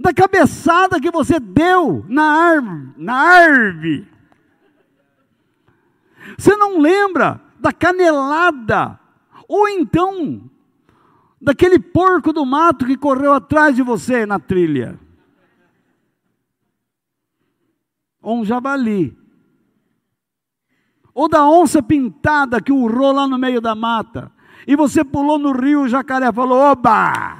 da cabeçada que você deu na árvore, na árvore. Você não lembra da canelada, ou então daquele porco do mato que correu atrás de você na trilha. Ou um javali. Ou da onça pintada que urrou lá no meio da mata. E você pulou no rio, o jacaré falou: oba!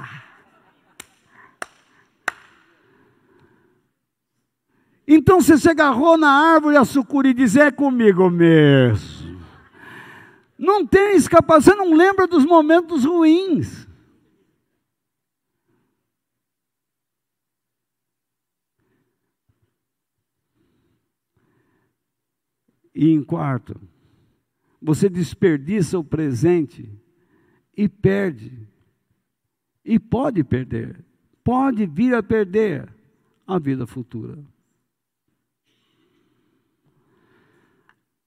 Então você se agarrou na árvore a sucuri e diz: é comigo mesmo. Não tem escapação, você não lembra dos momentos ruins. E em quarto, você desperdiça o presente e perde. E pode perder. Pode vir a perder a vida futura.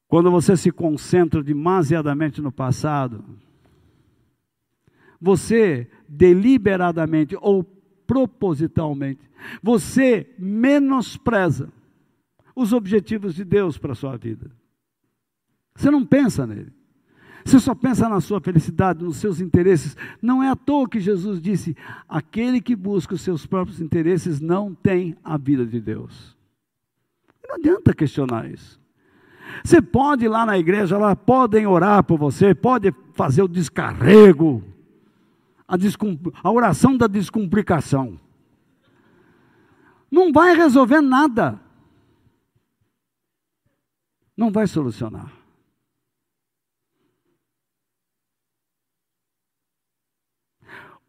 Quando você se concentra demasiadamente no passado, você deliberadamente ou propositalmente, você menospreza os objetivos de Deus para a sua vida. Você não pensa nele. Você só pensa na sua felicidade, nos seus interesses. Não é à toa que Jesus disse: aquele que busca os seus próprios interesses não tem a vida de Deus. Não adianta questionar isso. Você pode ir lá na igreja, lá podem orar por você, pode fazer o descarrego, a, a oração da descomplicação. Não vai resolver nada. Não vai solucionar.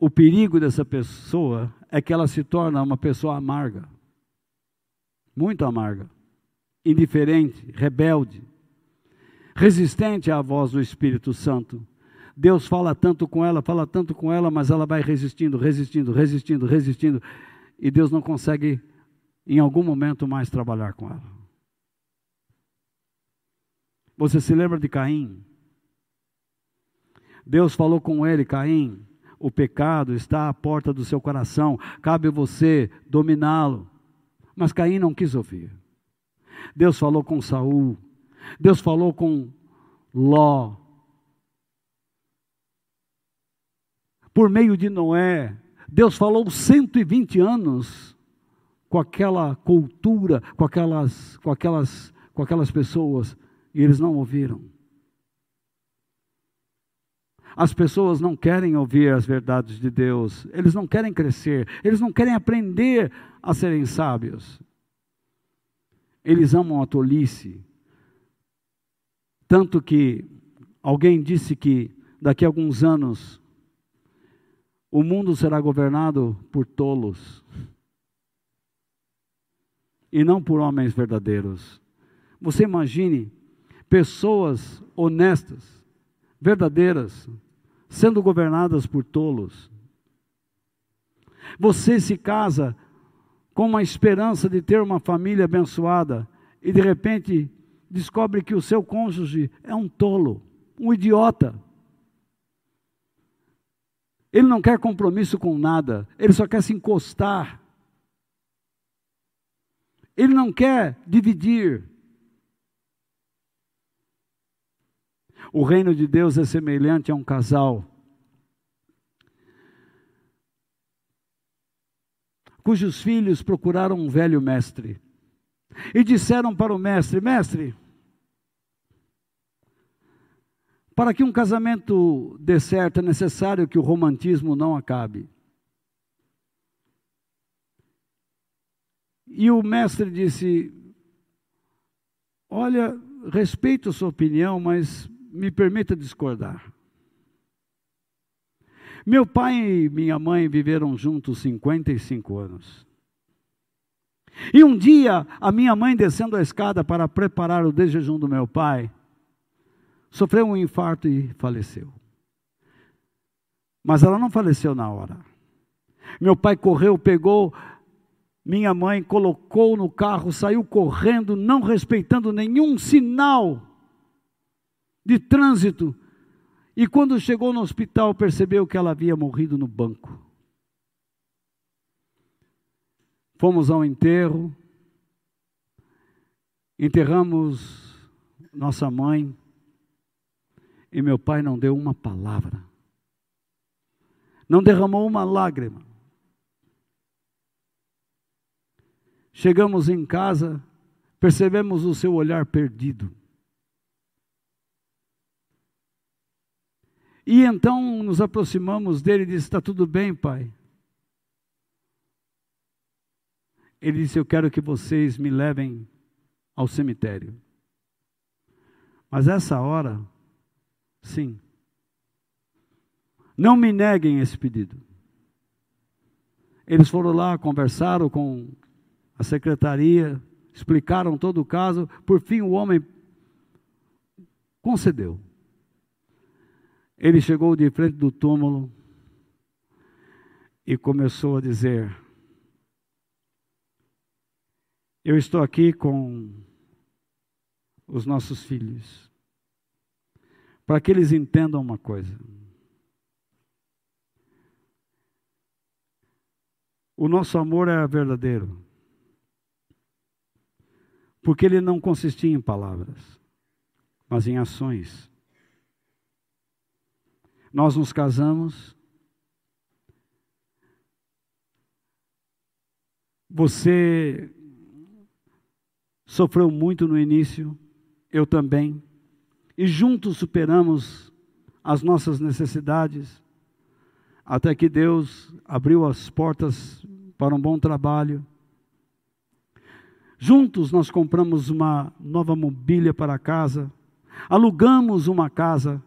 O perigo dessa pessoa é que ela se torna uma pessoa amarga, muito amarga, indiferente, rebelde, resistente à voz do Espírito Santo. Deus fala tanto com ela, fala tanto com ela, mas ela vai resistindo, resistindo, resistindo, resistindo, e Deus não consegue, em algum momento, mais trabalhar com ela. Você se lembra de Caim? Deus falou com ele, Caim, o pecado está à porta do seu coração, cabe você dominá-lo. Mas Caim não quis ouvir. Deus falou com Saul, Deus falou com Ló. Por meio de Noé, Deus falou 120 anos com aquela cultura, com aquelas, com aquelas, com aquelas pessoas, e eles não ouviram. As pessoas não querem ouvir as verdades de Deus, eles não querem crescer, eles não querem aprender a serem sábios. Eles amam a tolice. Tanto que alguém disse que daqui a alguns anos o mundo será governado por tolos e não por homens verdadeiros. Você imagine pessoas honestas verdadeiras, sendo governadas por tolos. Você se casa com uma esperança de ter uma família abençoada e de repente descobre que o seu cônjuge é um tolo, um idiota. Ele não quer compromisso com nada, ele só quer se encostar. Ele não quer dividir. O reino de Deus é semelhante a um casal cujos filhos procuraram um velho mestre e disseram para o mestre: Mestre, para que um casamento dê certo é necessário que o romantismo não acabe. E o mestre disse: Olha, respeito a sua opinião, mas me permita discordar. Meu pai e minha mãe viveram juntos 55 anos. E um dia, a minha mãe descendo a escada para preparar o desjejum do meu pai, sofreu um infarto e faleceu. Mas ela não faleceu na hora. Meu pai correu, pegou minha mãe, colocou no carro, saiu correndo, não respeitando nenhum sinal de trânsito E quando chegou no hospital, percebeu que ela havia morrido no banco. Fomos ao enterro, enterramos nossa mãe, e meu pai não deu uma palavra, não derramou uma lágrima. Chegamos em casa, percebemos o seu olhar perdido. E então nos aproximamos dele e disse: Está tudo bem, pai? Ele disse: Eu quero que vocês me levem ao cemitério. Mas essa hora, sim. Não me neguem esse pedido. Eles foram lá, conversaram com a secretaria, explicaram todo o caso. Por fim, o homem concedeu. Ele chegou de frente do túmulo e começou a dizer: Eu estou aqui com os nossos filhos, para que eles entendam uma coisa. O nosso amor é verdadeiro, porque ele não consistia em palavras, mas em ações. Nós nos casamos. Você sofreu muito no início, eu também, e juntos superamos as nossas necessidades, até que Deus abriu as portas para um bom trabalho. Juntos nós compramos uma nova mobília para a casa, alugamos uma casa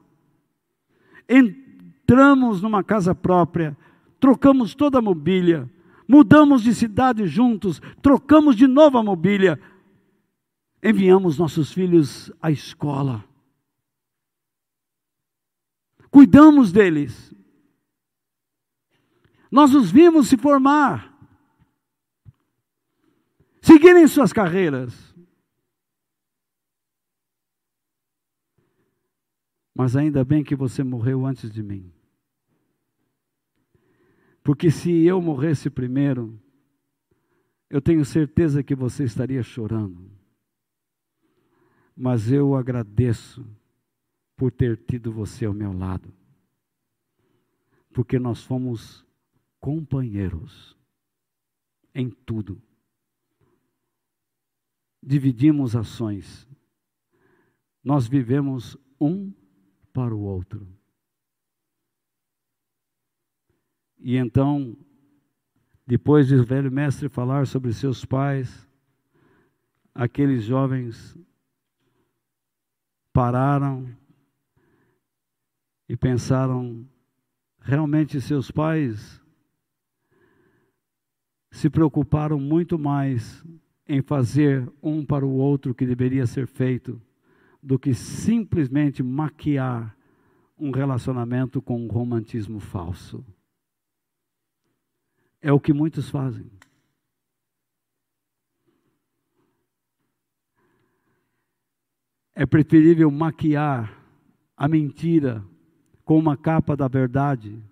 entramos numa casa própria, trocamos toda a mobília, mudamos de cidade juntos, trocamos de novo a mobília, enviamos nossos filhos à escola, cuidamos deles, nós os vimos se formar, seguirem suas carreiras. Mas ainda bem que você morreu antes de mim. Porque se eu morresse primeiro, eu tenho certeza que você estaria chorando. Mas eu agradeço por ter tido você ao meu lado. Porque nós fomos companheiros em tudo. Dividimos ações. Nós vivemos um para o outro. E então, depois de o velho mestre falar sobre seus pais, aqueles jovens pararam e pensaram: realmente seus pais se preocuparam muito mais em fazer um para o outro o que deveria ser feito do que simplesmente maquiar um relacionamento com um romantismo falso. É o que muitos fazem. É preferível maquiar a mentira com uma capa da verdade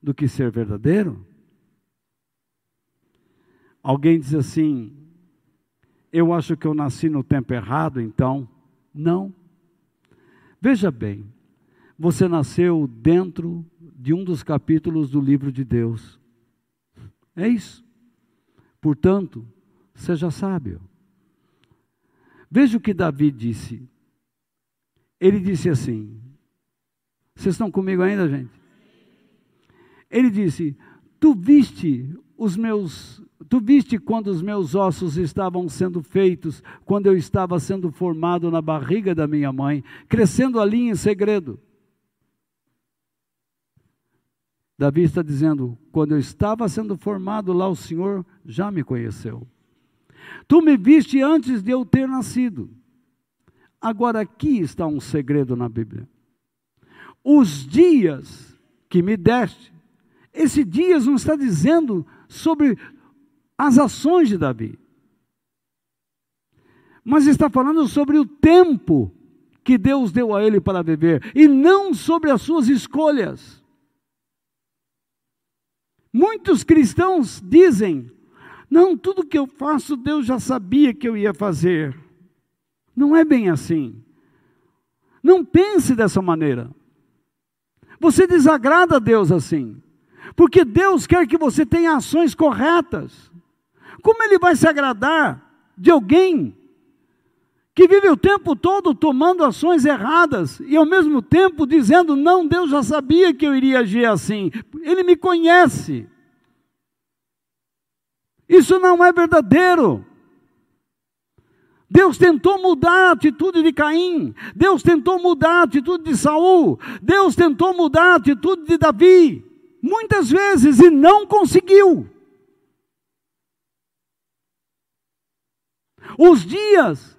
do que ser verdadeiro? Alguém diz assim: Eu acho que eu nasci no tempo errado, então não. Veja bem, você nasceu dentro de um dos capítulos do livro de Deus. É isso. Portanto, seja sábio. Veja o que Davi disse. Ele disse assim: Vocês estão comigo ainda, gente? Ele disse: Tu viste os meus Tu viste quando os meus ossos estavam sendo feitos, quando eu estava sendo formado na barriga da minha mãe, crescendo ali em segredo. Davi está dizendo: quando eu estava sendo formado lá, o Senhor já me conheceu. Tu me viste antes de eu ter nascido. Agora aqui está um segredo na Bíblia. Os dias que me deste, esse dias não está dizendo sobre as ações de Davi. Mas está falando sobre o tempo que Deus deu a ele para viver e não sobre as suas escolhas. Muitos cristãos dizem: não, tudo que eu faço, Deus já sabia que eu ia fazer. Não é bem assim. Não pense dessa maneira. Você desagrada a Deus assim, porque Deus quer que você tenha ações corretas. Como Ele vai se agradar de alguém que vive o tempo todo tomando ações erradas e ao mesmo tempo dizendo: Não, Deus já sabia que eu iria agir assim, Ele me conhece. Isso não é verdadeiro. Deus tentou mudar a atitude de Caim, Deus tentou mudar a atitude de Saul, Deus tentou mudar a atitude de Davi, muitas vezes e não conseguiu. Os dias.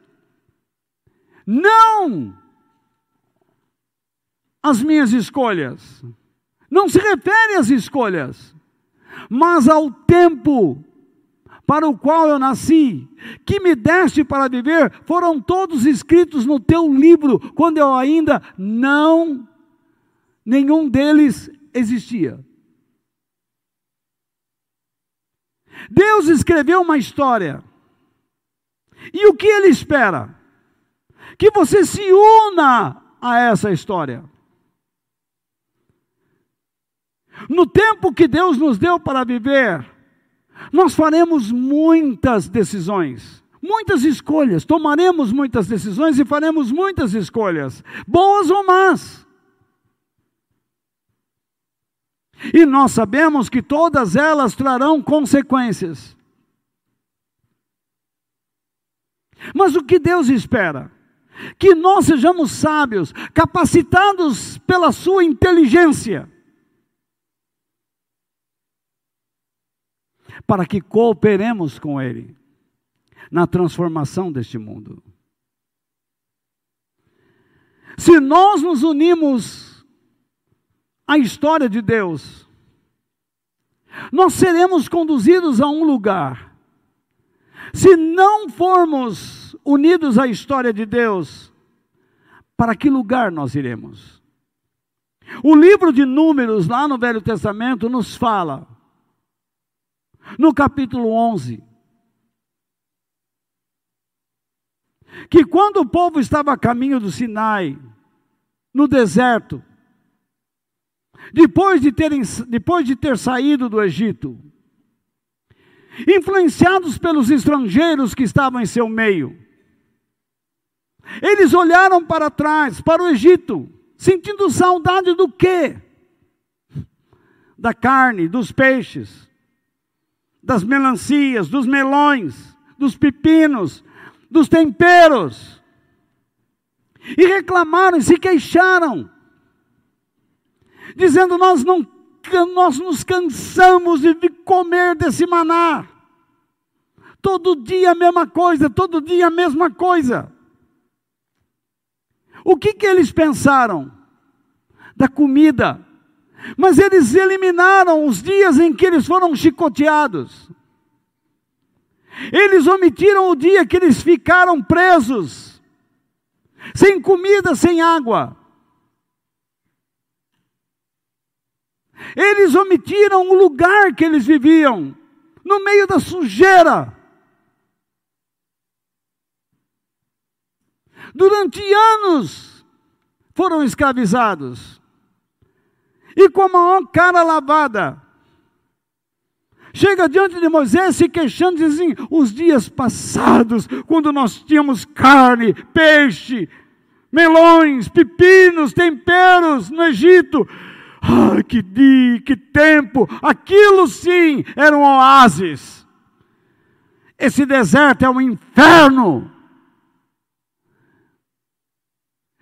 Não as minhas escolhas, não se refere às escolhas, mas ao tempo para o qual eu nasci, que me deste para viver, foram todos escritos no teu livro, quando eu ainda não, nenhum deles existia. Deus escreveu uma história, e o que Ele espera? Que você se una a essa história. No tempo que Deus nos deu para viver, nós faremos muitas decisões, muitas escolhas, tomaremos muitas decisões e faremos muitas escolhas, boas ou más. E nós sabemos que todas elas trarão consequências. Mas o que Deus espera? Que nós sejamos sábios, capacitados pela Sua inteligência para que cooperemos com Ele na transformação deste mundo. Se nós nos unimos à história de Deus, nós seremos conduzidos a um lugar. Se não formos unidos à história de Deus, para que lugar nós iremos? O livro de Números, lá no Velho Testamento, nos fala no capítulo 11, que quando o povo estava a caminho do Sinai, no deserto, depois de, terem, depois de ter saído do Egito, influenciados pelos estrangeiros que estavam em seu meio, eles olharam para trás, para o Egito, sentindo saudade do quê? Da carne, dos peixes, das melancias, dos melões, dos pepinos, dos temperos. E reclamaram e se queixaram, dizendo: Nós não nós nos cansamos de comer desse maná. Todo dia a mesma coisa, todo dia a mesma coisa. O que, que eles pensaram? Da comida mas eles eliminaram os dias em que eles foram chicoteados. Eles omitiram o dia que eles ficaram presos, sem comida, sem água. Eles omitiram o lugar que eles viviam, no meio da sujeira. Durante anos foram escravizados e com a cara lavada. Chega diante de Moisés se queixando, diz assim: os dias passados, quando nós tínhamos carne, peixe, melões, pepinos, temperos no Egito. Ai, que dia, que tempo! Aquilo sim era um oásis. Esse deserto é um inferno.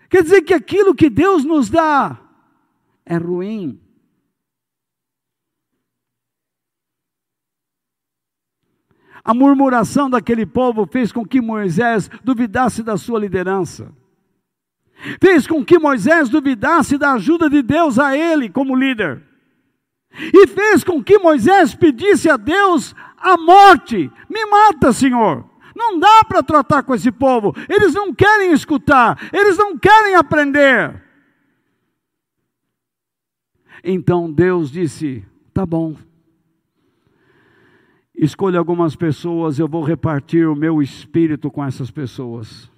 Quer dizer que aquilo que Deus nos dá é ruim. A murmuração daquele povo fez com que Moisés duvidasse da sua liderança. Fez com que Moisés duvidasse da ajuda de Deus a ele como líder. E fez com que Moisés pedisse a Deus a morte: Me mata, Senhor. Não dá para tratar com esse povo. Eles não querem escutar, eles não querem aprender. Então Deus disse: tá bom. Escolha algumas pessoas, eu vou repartir o meu espírito com essas pessoas.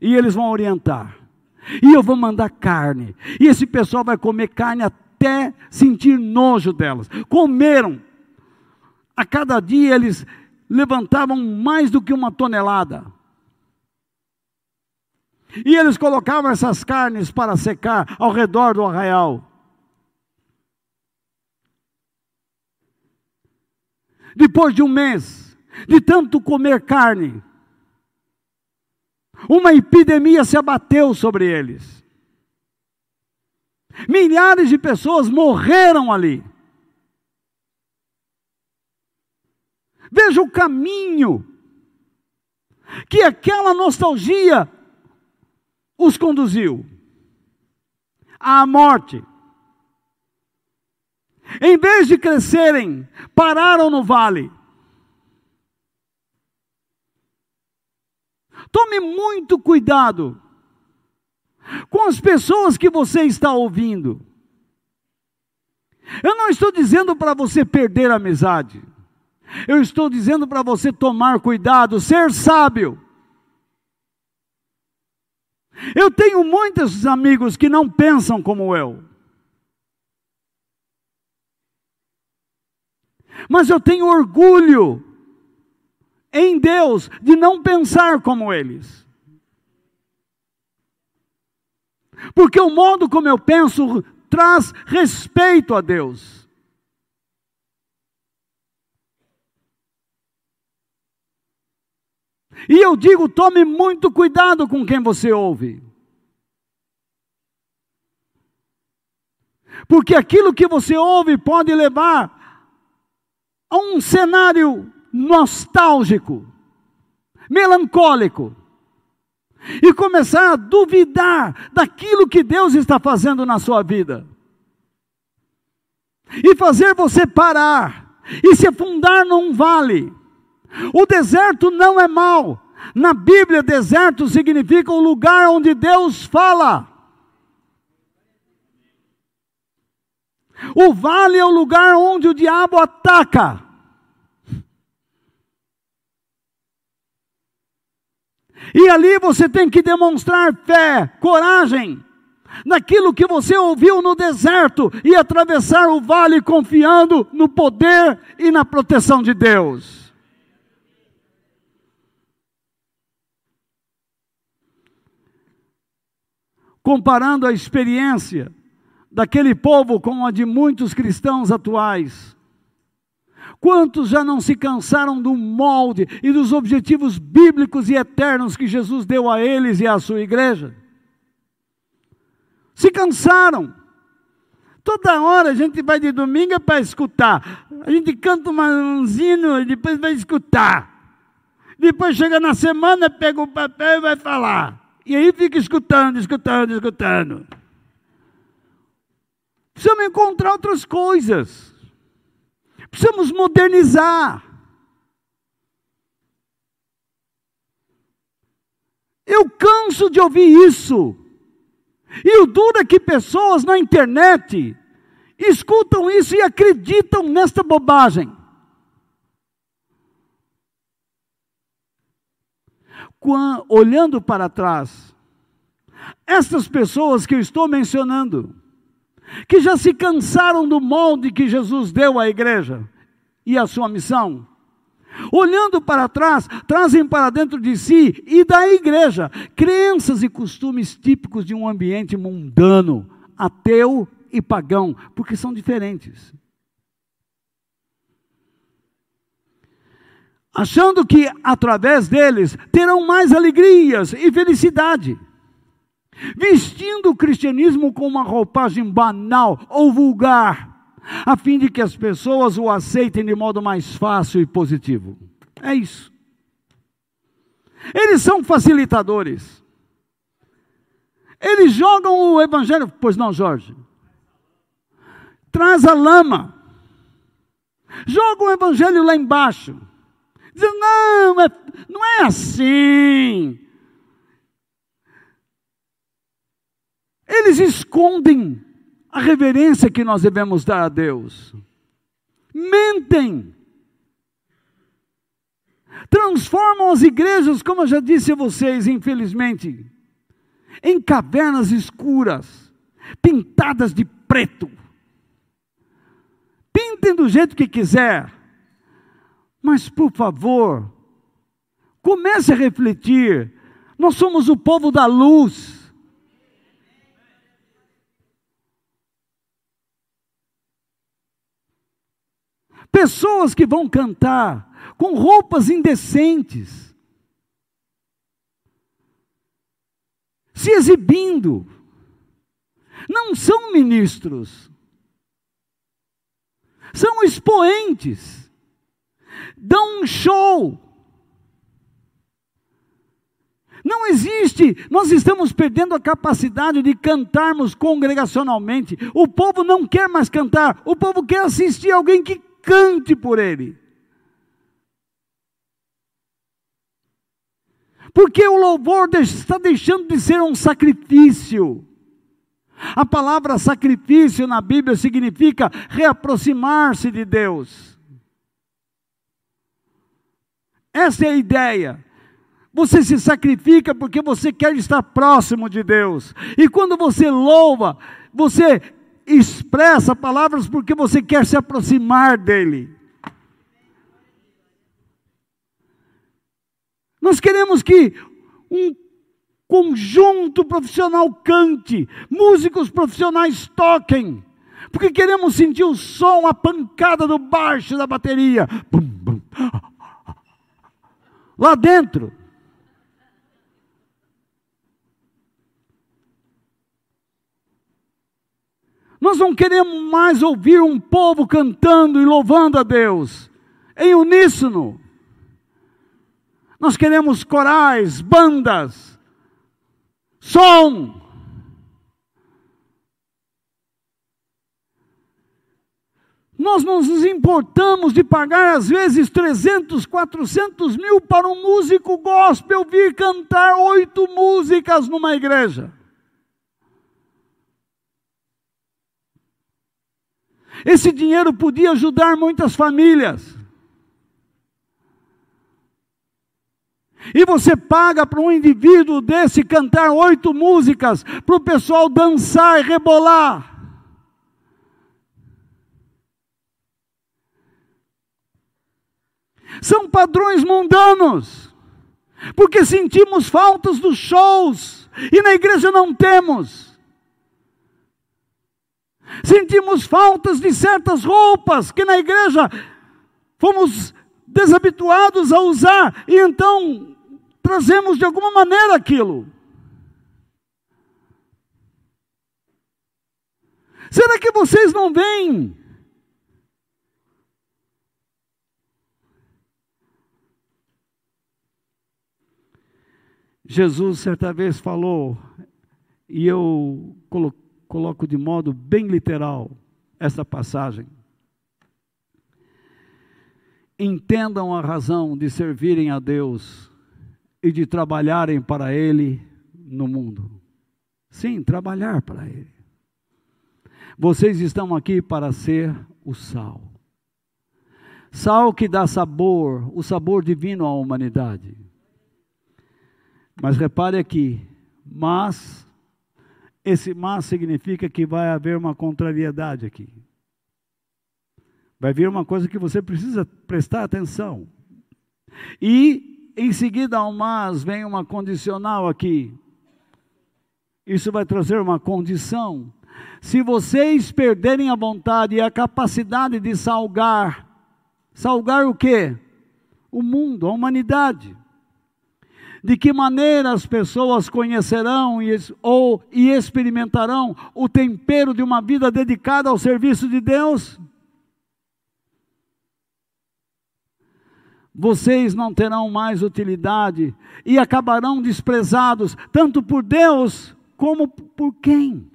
E eles vão orientar. E eu vou mandar carne. E esse pessoal vai comer carne até sentir nojo delas. Comeram. A cada dia eles levantavam mais do que uma tonelada. E eles colocavam essas carnes para secar ao redor do arraial. Depois de um mês de tanto comer carne, uma epidemia se abateu sobre eles. Milhares de pessoas morreram ali. Veja o caminho que aquela nostalgia os conduziu à morte. Em vez de crescerem, pararam no vale. Tome muito cuidado com as pessoas que você está ouvindo. Eu não estou dizendo para você perder a amizade. Eu estou dizendo para você tomar cuidado, ser sábio. Eu tenho muitos amigos que não pensam como eu. Mas eu tenho orgulho em Deus de não pensar como eles. Porque o modo como eu penso traz respeito a Deus. E eu digo: tome muito cuidado com quem você ouve. Porque aquilo que você ouve pode levar a um cenário nostálgico, melancólico, e começar a duvidar daquilo que Deus está fazendo na sua vida, e fazer você parar e se afundar num vale. O deserto não é mal. Na Bíblia, deserto significa o lugar onde Deus fala. O vale é o lugar onde o diabo ataca. E ali você tem que demonstrar fé, coragem, naquilo que você ouviu no deserto e atravessar o vale confiando no poder e na proteção de Deus. Comparando a experiência daquele povo com a de muitos cristãos atuais, Quantos já não se cansaram do molde e dos objetivos bíblicos e eternos que Jesus deu a eles e à sua igreja? Se cansaram. Toda hora a gente vai de domingo para escutar. A gente canta um hino e depois vai escutar. Depois chega na semana, pega o papel e vai falar. E aí fica escutando, escutando, escutando. Precisamos encontrar outras coisas. Precisamos modernizar. Eu canso de ouvir isso. E o duro é que pessoas na internet escutam isso e acreditam nesta bobagem. Quando, olhando para trás, essas pessoas que eu estou mencionando, que já se cansaram do molde que Jesus deu à igreja e à sua missão. Olhando para trás, trazem para dentro de si e da igreja crenças e costumes típicos de um ambiente mundano, ateu e pagão, porque são diferentes. Achando que através deles terão mais alegrias e felicidade vestindo o cristianismo com uma roupagem banal ou vulgar, a fim de que as pessoas o aceitem de modo mais fácil e positivo. É isso. Eles são facilitadores. Eles jogam o evangelho, pois não, Jorge? Traz a lama. Joga o evangelho lá embaixo. Dizendo, não, não é assim. Eles escondem a reverência que nós devemos dar a Deus. Mentem. Transformam as igrejas, como eu já disse a vocês, infelizmente, em cavernas escuras, pintadas de preto. Pintem do jeito que quiser, mas por favor, comece a refletir. Nós somos o povo da luz. Pessoas que vão cantar com roupas indecentes, se exibindo, não são ministros, são expoentes, dão um show. Não existe, nós estamos perdendo a capacidade de cantarmos congregacionalmente. O povo não quer mais cantar, o povo quer assistir alguém que cante por ele. Porque o louvor está deixando de ser um sacrifício. A palavra sacrifício na Bíblia significa reaproximar-se de Deus. Essa é a ideia. Você se sacrifica porque você quer estar próximo de Deus. E quando você louva, você expressa palavras porque você quer se aproximar dele. Nós queremos que um conjunto profissional cante, músicos profissionais toquem, porque queremos sentir o som, a pancada do baixo da bateria. Lá dentro. Nós não queremos mais ouvir um povo cantando e louvando a Deus em uníssono. Nós queremos corais, bandas, som. Nós não nos importamos de pagar às vezes 300, 400 mil para um músico gospel vir cantar oito músicas numa igreja. Esse dinheiro podia ajudar muitas famílias. E você paga para um indivíduo desse cantar oito músicas, para o pessoal dançar e rebolar. São padrões mundanos, porque sentimos faltas dos shows, e na igreja não temos. Sentimos faltas de certas roupas que na igreja fomos desabituados a usar e então trazemos de alguma maneira aquilo. Será que vocês não veem? Jesus certa vez falou, e eu coloquei coloco de modo bem literal essa passagem. Entendam a razão de servirem a Deus e de trabalharem para Ele no mundo. Sim, trabalhar para Ele. Vocês estão aqui para ser o sal. Sal que dá sabor, o sabor divino à humanidade. Mas repare aqui, mas esse mas significa que vai haver uma contrariedade aqui. Vai vir uma coisa que você precisa prestar atenção. E em seguida ao mas vem uma condicional aqui. Isso vai trazer uma condição. Se vocês perderem a vontade e a capacidade de salgar, salgar o quê? O mundo, a humanidade. De que maneira as pessoas conhecerão e, ou e experimentarão o tempero de uma vida dedicada ao serviço de Deus? Vocês não terão mais utilidade e acabarão desprezados, tanto por Deus como por quem?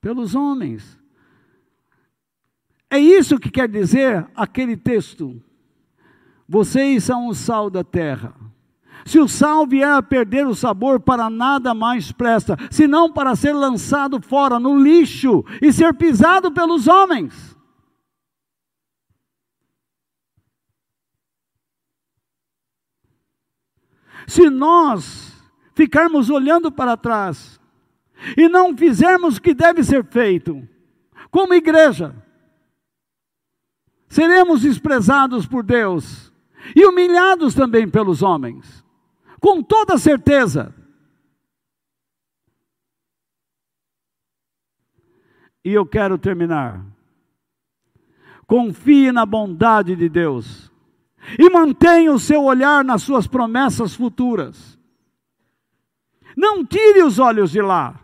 Pelos homens. É isso que quer dizer aquele texto Vocês são o sal da terra. Se o sal vier a perder o sabor, para nada mais presta, senão para ser lançado fora no lixo e ser pisado pelos homens. Se nós ficarmos olhando para trás e não fizermos o que deve ser feito, como igreja, seremos desprezados por Deus e humilhados também pelos homens com toda certeza. E eu quero terminar. Confie na bondade de Deus e mantenha o seu olhar nas suas promessas futuras. Não tire os olhos de lá.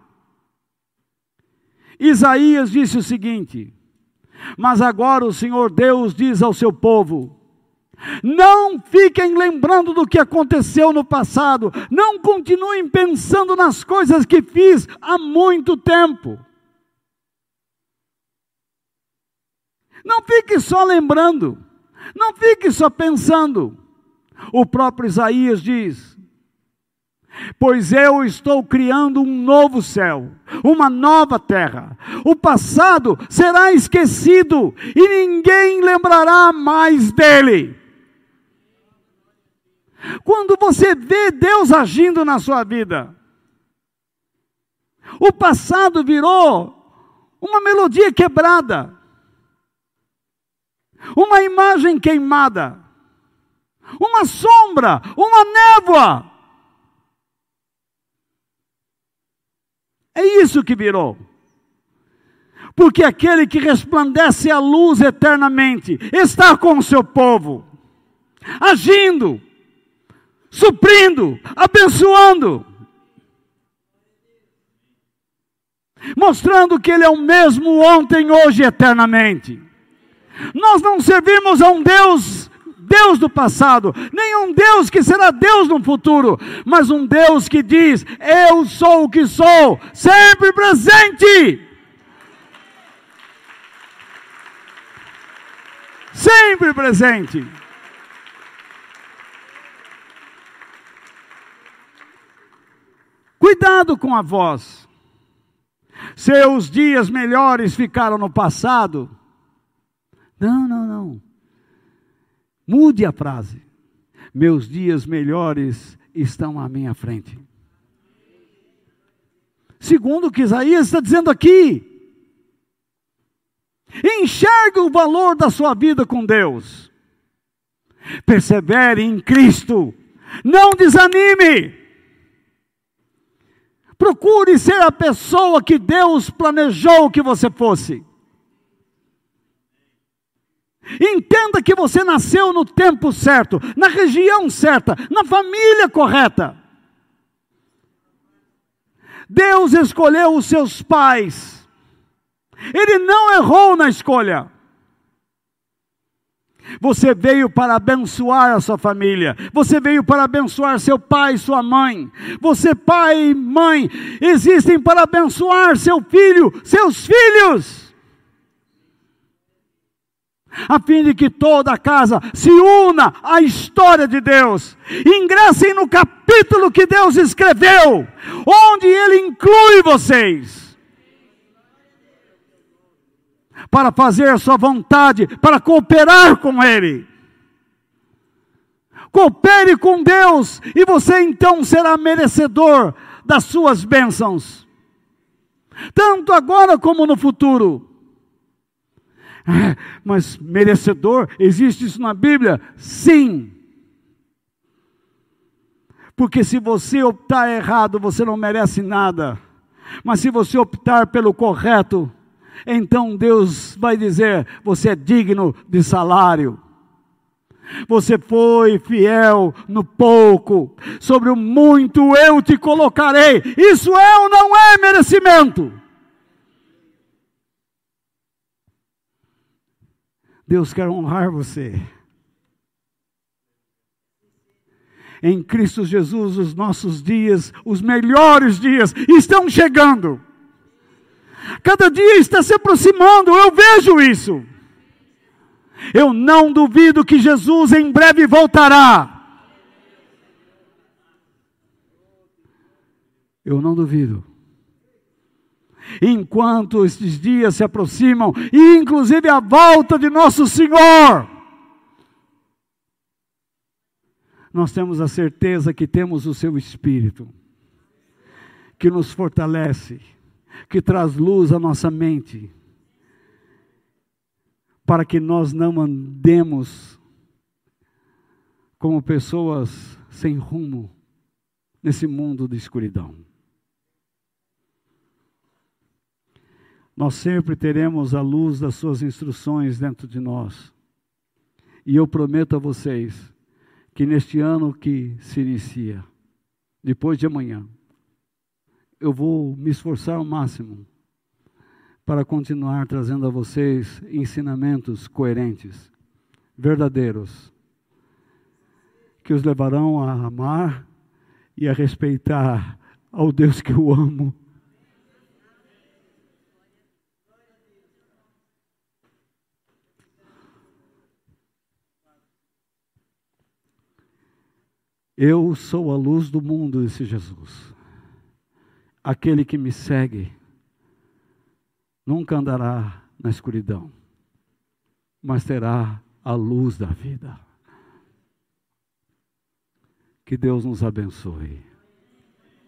Isaías disse o seguinte: Mas agora o Senhor Deus diz ao seu povo: não fiquem lembrando do que aconteceu no passado. Não continuem pensando nas coisas que fiz há muito tempo. Não fique só lembrando. Não fique só pensando. O próprio Isaías diz: Pois eu estou criando um novo céu, uma nova terra. O passado será esquecido e ninguém lembrará mais dele. Quando você vê Deus agindo na sua vida, o passado virou uma melodia quebrada, uma imagem queimada, uma sombra, uma névoa. É isso que virou. Porque aquele que resplandece a luz eternamente está com o seu povo, agindo, suprindo, abençoando, mostrando que Ele é o mesmo ontem, hoje e eternamente. Nós não servimos a um Deus, Deus do passado, nem um Deus que será Deus no futuro, mas um Deus que diz: Eu sou o que sou, sempre presente. Sempre presente. Cuidado com a voz. Seus dias melhores ficaram no passado. Não, não, não. Mude a frase. Meus dias melhores estão à minha frente. Segundo o que Isaías está dizendo aqui. Enxergue o valor da sua vida com Deus. Persevere em Cristo. Não desanime. Procure ser a pessoa que Deus planejou que você fosse. Entenda que você nasceu no tempo certo, na região certa, na família correta. Deus escolheu os seus pais. Ele não errou na escolha. Você veio para abençoar a sua família. Você veio para abençoar seu pai, sua mãe. Você, pai e mãe, existem para abençoar seu filho, seus filhos. A fim de que toda a casa se una à história de Deus. Ingressem no capítulo que Deus escreveu, onde Ele inclui vocês. Para fazer a sua vontade, para cooperar com Ele. Coopere com Deus e você então será merecedor das suas bênçãos, tanto agora como no futuro. É, mas merecedor, existe isso na Bíblia? Sim. Porque se você optar errado, você não merece nada. Mas se você optar pelo correto, então Deus vai dizer: você é digno de salário. Você foi fiel no pouco, sobre o muito eu te colocarei. Isso é ou não é merecimento? Deus quer honrar você. Em Cristo Jesus, os nossos dias, os melhores dias, estão chegando. Cada dia está se aproximando, eu vejo isso. Eu não duvido que Jesus em breve voltará. Eu não duvido. Enquanto estes dias se aproximam, e inclusive a volta de nosso Senhor, nós temos a certeza que temos o Seu Espírito, que nos fortalece, que traz luz à nossa mente, para que nós não andemos como pessoas sem rumo nesse mundo de escuridão. Nós sempre teremos a luz das Suas instruções dentro de nós. E eu prometo a vocês que neste ano que se inicia, depois de amanhã, eu vou me esforçar ao máximo para continuar trazendo a vocês ensinamentos coerentes, verdadeiros, que os levarão a amar e a respeitar ao Deus que eu amo. Eu sou a luz do mundo, disse Jesus. Aquele que me segue nunca andará na escuridão, mas terá a luz da vida. Que Deus nos abençoe.